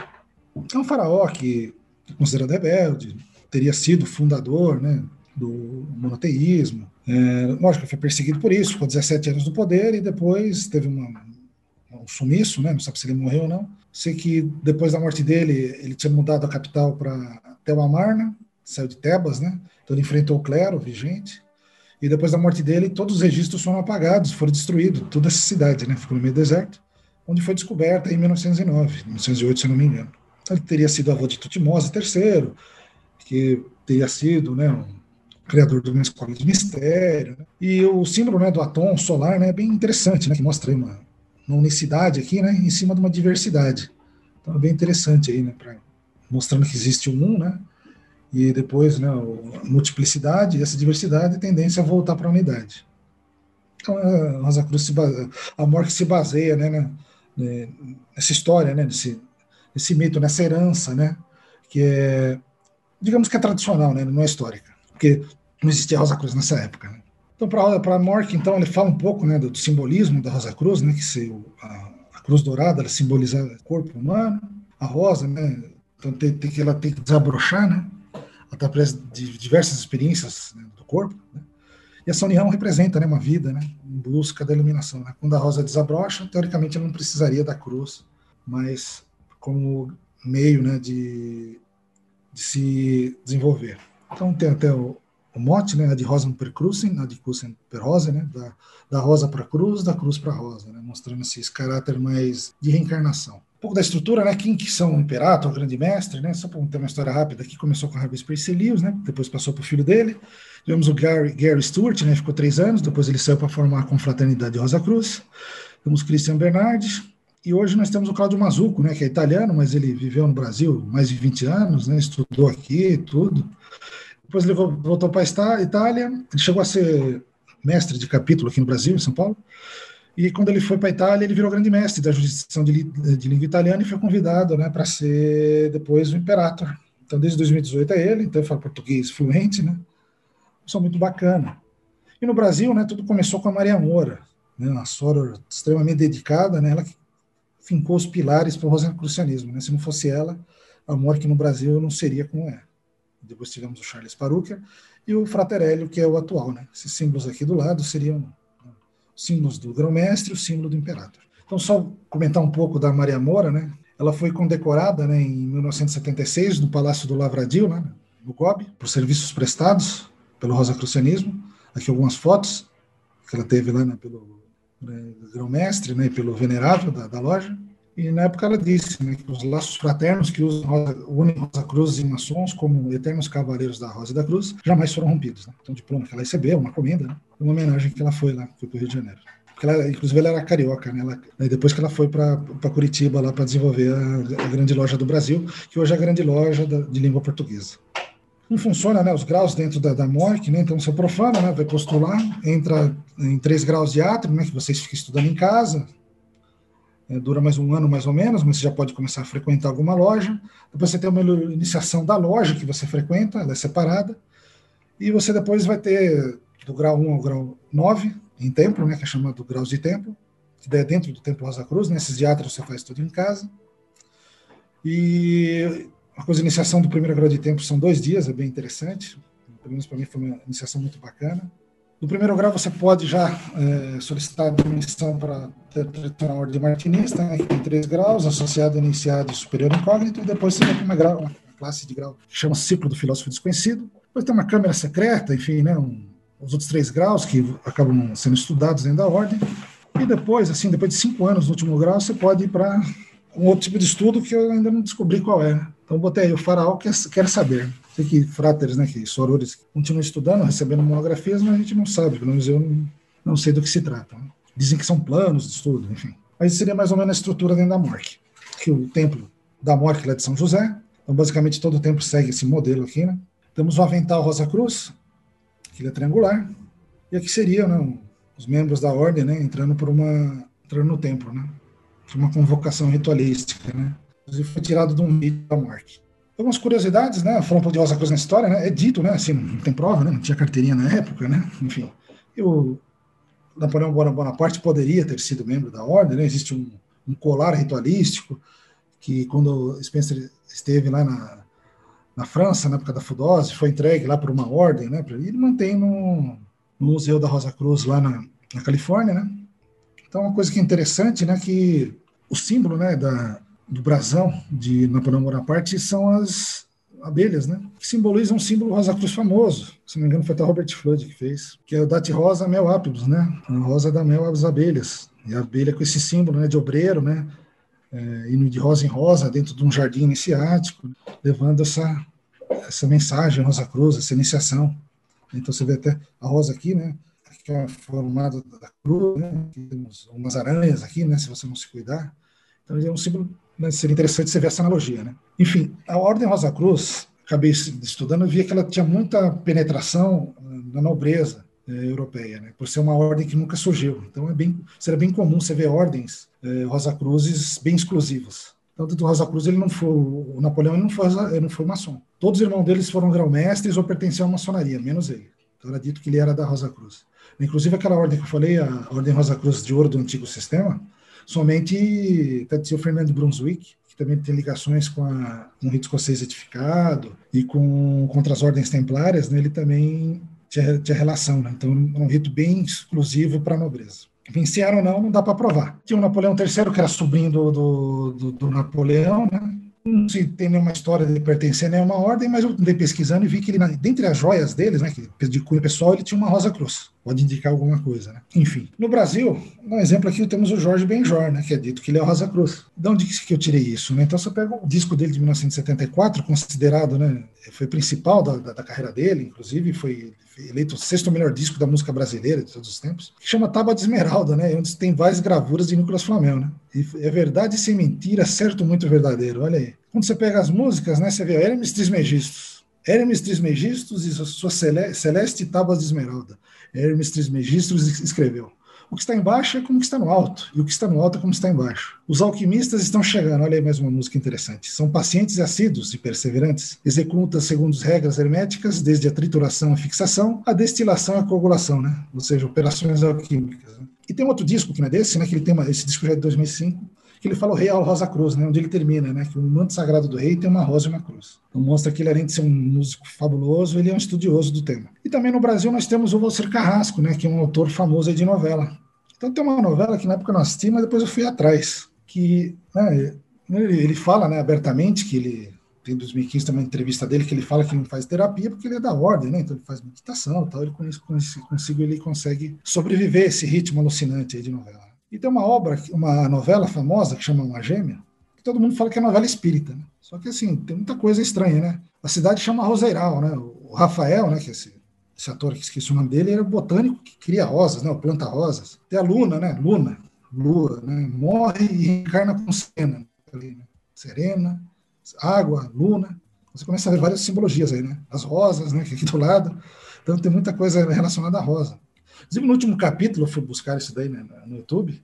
É um faraó que é considerado rebelde, teria sido fundador né, do monoteísmo. É, lógico, foi perseguido por isso, ficou 17 anos no poder e depois teve uma, um sumiço, né, não sabe se ele morreu ou não. Sei que depois da morte dele, ele tinha mudado a capital para Tel Amarna, saiu de Tebas, né? Então ele enfrentou o clero vigente. E depois da morte dele, todos os registros foram apagados, foram destruídos, toda essa cidade, né? Ficou no meio do deserto, onde foi descoberta em 1909, 1908, se não me engano. Então, ele teria sido avô de Tutmose III, que teria sido né, um criador de uma escola de mistério. Né? E o símbolo né, do atom solar né, é bem interessante, né, que mostra uma, uma unicidade aqui né, em cima de uma diversidade. Então é bem interessante aí, né, pra, mostrando que existe um, né, e depois né, a multiplicidade e essa diversidade a tendência a voltar para a unidade. Então a Rosa Cruz se baseia, a morte se baseia né, né, nessa história, né, nesse, nesse mito, nessa herança, né, que é digamos que é tradicional, né? não é histórica, porque não existia Rosa Cruz nessa época. Né? Então, para Mork, então, ele fala um pouco né, do, do, simbolismo da Rosa Cruz, né, que se, a, a, cruz dourada ela simboliza o corpo humano, a rosa, né, então tem, tem que ela tem que desabrochar, né, através de diversas experiências né, do corpo. Né? E essa união representa né, uma vida né, em busca da iluminação. Né? Quando a rosa desabrocha, teoricamente ela não precisaria da cruz, mas como meio né, de, de se desenvolver. Então tem até o, o mote, né, de rosa per crucem, de crucem per rosa, né, da, da rosa para cruz, da cruz para rosa, né, mostrando esse caráter mais de reencarnação. Um pouco da estrutura, né, quem que são o Imperator, o grande mestre, né, só para ter uma história rápida aqui, começou com Harvey Spacelius, né, depois passou para o filho dele, tivemos o Gary, Gary Stewart, né, ficou três anos, depois ele saiu para formar a confraternidade Rosa Cruz, temos Christian Bernardes, e hoje nós temos o Claudio Mazzucco, né, que é italiano, mas ele viveu no Brasil mais de 20 anos, né, estudou aqui tudo, depois ele voltou para a Itália, ele chegou a ser mestre de capítulo aqui no Brasil, em São Paulo. E quando ele foi para a Itália, ele virou grande mestre da jurisdição de, de língua italiana e foi convidado né, para ser depois o imperator. Então, desde 2018 é ele, então ele fala português fluente, né? Pessoa muito bacana. E no Brasil, né, tudo começou com a Maria Moura, né, uma soror extremamente dedicada, né, ela que fincou os pilares para o rosacrucianismo. Né? Se não fosse ela, a morte no Brasil não seria como é depois tivemos o Charles Paruca e o Fraterelli, que é o atual. Né? Esses símbolos aqui do lado seriam os símbolos do grão-mestre e o símbolo do imperador. Então, só comentar um pouco da Maria Moura, né? Ela foi condecorada né, em 1976 no Palácio do Lavradio, né, no GOB, por serviços prestados pelo Rosacrucianismo. Aqui algumas fotos que ela teve lá né, pelo né, grão-mestre né, pelo venerável da, da loja. E na época ela disse né, que os laços fraternos que usam unem Rosa Cruz e maçons como eternos cavaleiros da Rosa e da Cruz jamais foram rompidos. Né? Então, o diploma que ela recebeu, uma comenda, né? uma homenagem que ela foi lá, foi para o Rio de Janeiro. Porque ela, inclusive, ela era carioca, né? Ela, né, depois que ela foi para Curitiba lá para desenvolver a, a, grande loja do Brasil, que hoje é a grande loja da, de língua portuguesa. Como funciona né, os graus dentro da, da MORC, né? Então, você profana, né, vai postular, entra em três graus de átrio, né, que vocês ficam estudando em casa, é, dura mais um ano mais ou menos, mas você já pode começar a frequentar alguma loja. Depois você tem uma iniciação da loja que você frequenta, ela é separada. E você depois vai ter do grau 1 ao grau 9 em templo, né, que é chamado graus de templo, que é dentro do Templo Rosa Cruz, nesses né, você faz tudo em casa. E a coisa, a iniciação do primeiro grau de templo são dois dias, é bem interessante. Pelo menos para mim foi uma iniciação muito bacana. No primeiro grau, você pode já é, solicitar admissão para a ordem martinista, né, que tem três graus, associado, iniciado e superior incógnito, e depois você para uma, grau, uma classe de grau que chama Ciclo do Filósofo Desconhecido. Depois tem uma câmera secreta, enfim, né, um, os outros três graus que acabam sendo estudados dentro da ordem. E depois, assim, depois de cinco anos no último grau, você pode ir para um outro tipo de estudo que eu ainda não descobri qual é. Então, botei aí, o faraó quer, quer saber. Sei que fráteres, né, que sorores continuam estudando, recebendo monografias, mas a gente não sabe, pelo menos eu não, não sei do que se trata. Dizem que são planos de estudo, enfim. Mas seria mais ou menos a estrutura dentro da MORC. Que o templo da MORC lá de São José, então basicamente todo o templo segue esse modelo aqui, né? Temos o avental Rosa Cruz, que ele é triangular, e aqui seriam né, os membros da ordem, né, entrando por uma entrando no templo, né? Uma convocação ritualística, né? Inclusive foi tirado de um vídeo da MORC algumas curiosidades, né? Falando um pouco de Rosa Cruz na história, né? É dito, né? Assim, não tem prova, né? Não tinha carteirinha na época, né? Enfim. E o Napoleão Bonaparte poderia ter sido membro da ordem, né? Existe um, um colar ritualístico que, quando Spencer esteve lá na, na França, na época da Fudose, foi entregue lá por uma ordem, né? Ele mantém no, no Museu da Rosa Cruz lá na, na Califórnia, né? Então, uma coisa que é interessante, né? Que o símbolo, né? Da, do brasão de Napoleão Bonaparte são as abelhas, né? Que simbolizam um símbolo rosa cruz famoso. Se não me engano, foi até Robert Flood que fez, que é o Dati Rosa Mel Apibus, né? A rosa da mel às abelhas. E a abelha com esse símbolo né, de obreiro, né? É, indo de rosa em rosa dentro de um jardim iniciático, levando essa, essa mensagem rosa cruz, essa iniciação. Então você vê até a rosa aqui, né? Que é formada da cruz, né? Temos umas aranhas aqui, né? Se você não se cuidar. Então é um símbolo né, seria interessante você ver essa analogia. Né? Enfim, a Ordem Rosa Cruz, acabei estudando, eu via que ela tinha muita penetração eh, na nobreza eh, europeia, né? por ser uma ordem que nunca surgiu. Então é bem, seria bem comum você ver ordens eh, Rosa Cruzes bem exclusivas. Tanto do Rosa Cruz, ele não foi, o Napoleão ele não foi, ele não foi maçom. Todos os irmãos deles foram grão-mestres ou pertenciam à maçonaria, menos ele. Então era dito que ele era da Rosa Cruz. Inclusive aquela ordem que eu falei, a Ordem Rosa Cruz de Ouro do Antigo Sistema, somente o Fernando Brunswick, que também tem ligações com, a, com o rito escocês edificado e com contra as ordens templárias, né, ele também tinha, tinha relação, né? Então, era um rito bem exclusivo para a nobreza. Venciaram ou não, não dá para provar. Tinha o Napoleão III, que era sobrinho do, do, do, do Napoleão, né? não se tem nenhuma história de pertencer a nenhuma ordem, mas eu andei pesquisando e vi que ele, dentre as joias deles, né, de cunho pessoal, ele tinha uma rosa cruz. Pode indicar alguma coisa, né? Enfim. No Brasil, um exemplo aqui, temos o Jorge Benjor, né, que é dito que ele é o Rosa Cruz. De onde que eu tirei isso? Né? Então, você pega o disco dele de 1974, considerado, né, foi principal da, da, da carreira dele, inclusive foi eleito o sexto melhor disco da música brasileira de todos os tempos, que chama Tábua de Esmeralda, né? Onde tem várias gravuras de Nicolas Flamel, né? E é verdade sem mentira, certo muito verdadeiro. Olha aí. Quando você pega as músicas, né? Você vê Hermes Trismegistus. Hermes Trismegistus e sua celeste Tábuas de Esmeralda. Hermes Trismegistus escreveu. O que está embaixo é como que está no alto, e o que está no alto é como está embaixo. Os alquimistas estão chegando, olha aí mais uma música interessante. São pacientes e assíduos e perseverantes. Executam segundo as regras herméticas, desde a trituração à fixação, a destilação à coagulação, né? Ou seja, operações alquímicas. Né? E tem outro disco que não é desse, né? Que ele tem uma, esse disco já é de 2005, que ele fala o rei ao Rosa Cruz, né, onde ele termina, né, que o manto sagrado do rei tem uma rosa e uma cruz. Então mostra que ele, além de ser um músico fabuloso, ele é um estudioso do tema. E também no Brasil nós temos o Valcir Carrasco, né, que é um autor famoso de novela. Então tem uma novela que na época eu não assisti, mas depois eu fui atrás, que né, ele, fala né, abertamente que ele tem 2015 também uma entrevista dele que ele fala que não faz terapia porque ele é da ordem, né? Então ele faz meditação, tal. Ele consigo ele consegue sobreviver a esse ritmo alucinante de novela. E tem uma obra, uma novela famosa que chama Uma Gêmea, que todo mundo fala que é novela espírita, né? Só que assim, tem muita coisa estranha, né? A cidade chama Roseiral, né? O Rafael, né, que é esse, esse ator que esqueci o nome dele, era botânico que cria rosas, né? Planta rosas. Tem a Luna, né? Luna, Lua, né? Morre e reencarna com Serena, ali, né? Serena, água, Luna. Você começa a ver várias simbologias aí, né? As rosas, né? Que aqui do lado. Então tem muita coisa relacionada à rosa. Inclusive, no último capítulo, eu fui buscar isso daí né, no YouTube,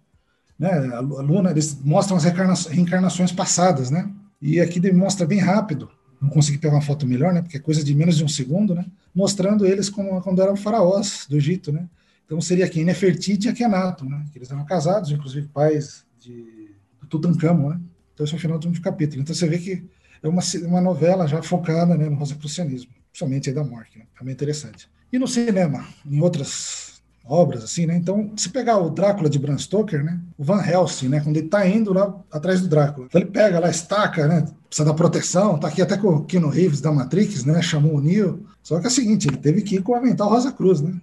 né, a Luna, eles mostram as reencarnações passadas, né? E aqui demonstra bem rápido, não consegui pegar uma foto melhor, né? Porque é coisa de menos de um segundo, né? Mostrando eles como, quando eram faraós do Egito, né? Então seria aqui Nefertiti e Akhenaton, né? Que eles eram casados, inclusive pais de Tutankhamon, né? Então esse é o final do último capítulo. Então você vê que é uma, uma novela já focada né, no rosacrucianismo, principalmente aí da Mork, né? Também interessante. E no cinema, em outras obras, assim, né? Então, se pegar o Drácula de Bram Stoker, né? O Van Helsing, né? Quando ele tá indo lá atrás do Drácula. Então ele pega lá, estaca, né? Precisa da proteção, tá aqui até com o Keanu Reeves da Matrix, né? Chamou o Neo. Só que é o seguinte, ele teve que ir com o avental Rosa Cruz, né?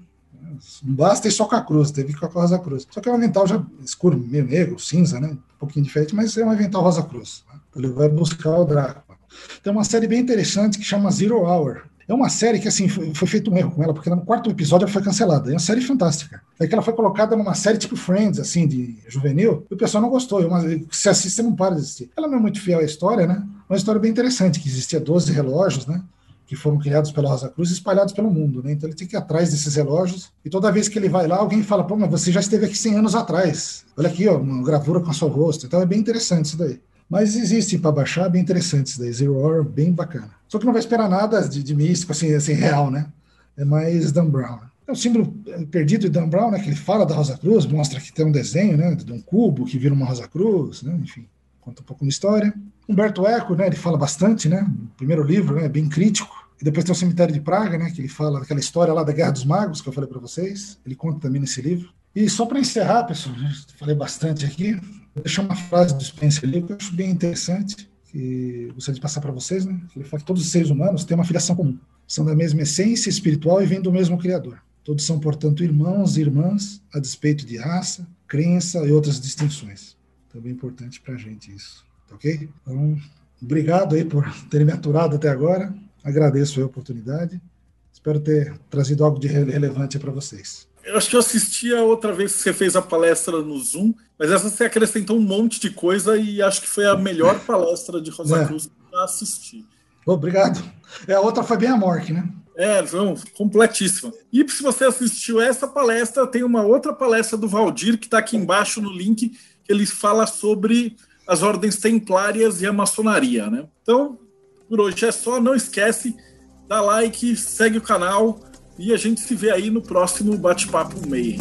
Não basta ir só com a cruz, teve que ir com a Rosa Cruz. Só que é um avental já escuro, meio negro, cinza, né? Um pouquinho diferente, mas é um avental Rosa Cruz. Né? Ele vai buscar o Drácula. Tem uma série bem interessante que chama Zero Hour, é uma série que, assim, foi, foi, feito um erro com ela, porque no quarto episódio ela foi cancelada. É uma série fantástica. É que ela foi colocada numa série tipo Friends, assim, de juvenil, e o pessoal não gostou. É uma, se assiste, você não para de assistir. Ela não é muito fiel à história, né? Uma história bem interessante, que existia 12 relógios, né? Que foram criados pela Rosa Cruz espalhados pelo mundo, né? Então ele tem que ir atrás desses relógios, e toda vez que ele vai lá, alguém fala, pô, mas você já esteve aqui 100 anos atrás. Olha aqui, ó, uma gravura com o seu rosto. Então é bem interessante isso daí. Mas existe para baixar, bem interessante isso daí. Zero Hour, bem bacana. Só que não vai esperar nada de, de místico, assim, assim, real, né? É mais Dan Brown. É o símbolo perdido de Dan Brown, né? Que ele fala da Rosa Cruz, mostra que tem um desenho, né? De um cubo que vira uma Rosa Cruz, né? Enfim, conta um pouco da história. Humberto Eco, né? Ele fala bastante, né? Primeiro livro, né? Bem crítico. E depois tem o Cemitério de Praga, né? Que ele fala daquela história lá da Guerra dos Magos, que eu falei para vocês. Ele conta também nesse livro. E só para encerrar, pessoal, falei bastante aqui, deixar uma frase do Spencer ali que eu acho bem interessante, que gostaria de passar para vocês, né? Ele fala que todos os seres humanos têm uma filiação comum, são da mesma essência espiritual e vêm do mesmo Criador. Todos são, portanto, irmãos e irmãs, a despeito de raça, crença e outras distinções. Também é importante para a gente isso, tá ok? Então, obrigado aí por *laughs* terem me aturado até agora. Agradeço a oportunidade. Espero ter trazido algo de relevante para vocês. Eu acho que eu assisti a outra vez que você fez a palestra no Zoom, mas essa você acrescentou um monte de coisa e acho que foi a melhor palestra de Rosa é. Cruz que eu assisti. Obrigado. É, a outra foi bem a Mork, né? É, não, completíssima. E se você assistiu essa palestra, tem uma outra palestra do Valdir que está aqui embaixo no link, que ele fala sobre as ordens templárias e a maçonaria, né? Então, por hoje é só, não esquece, dá like, segue o canal, e a gente se vê aí no próximo Bate-Papo Meio.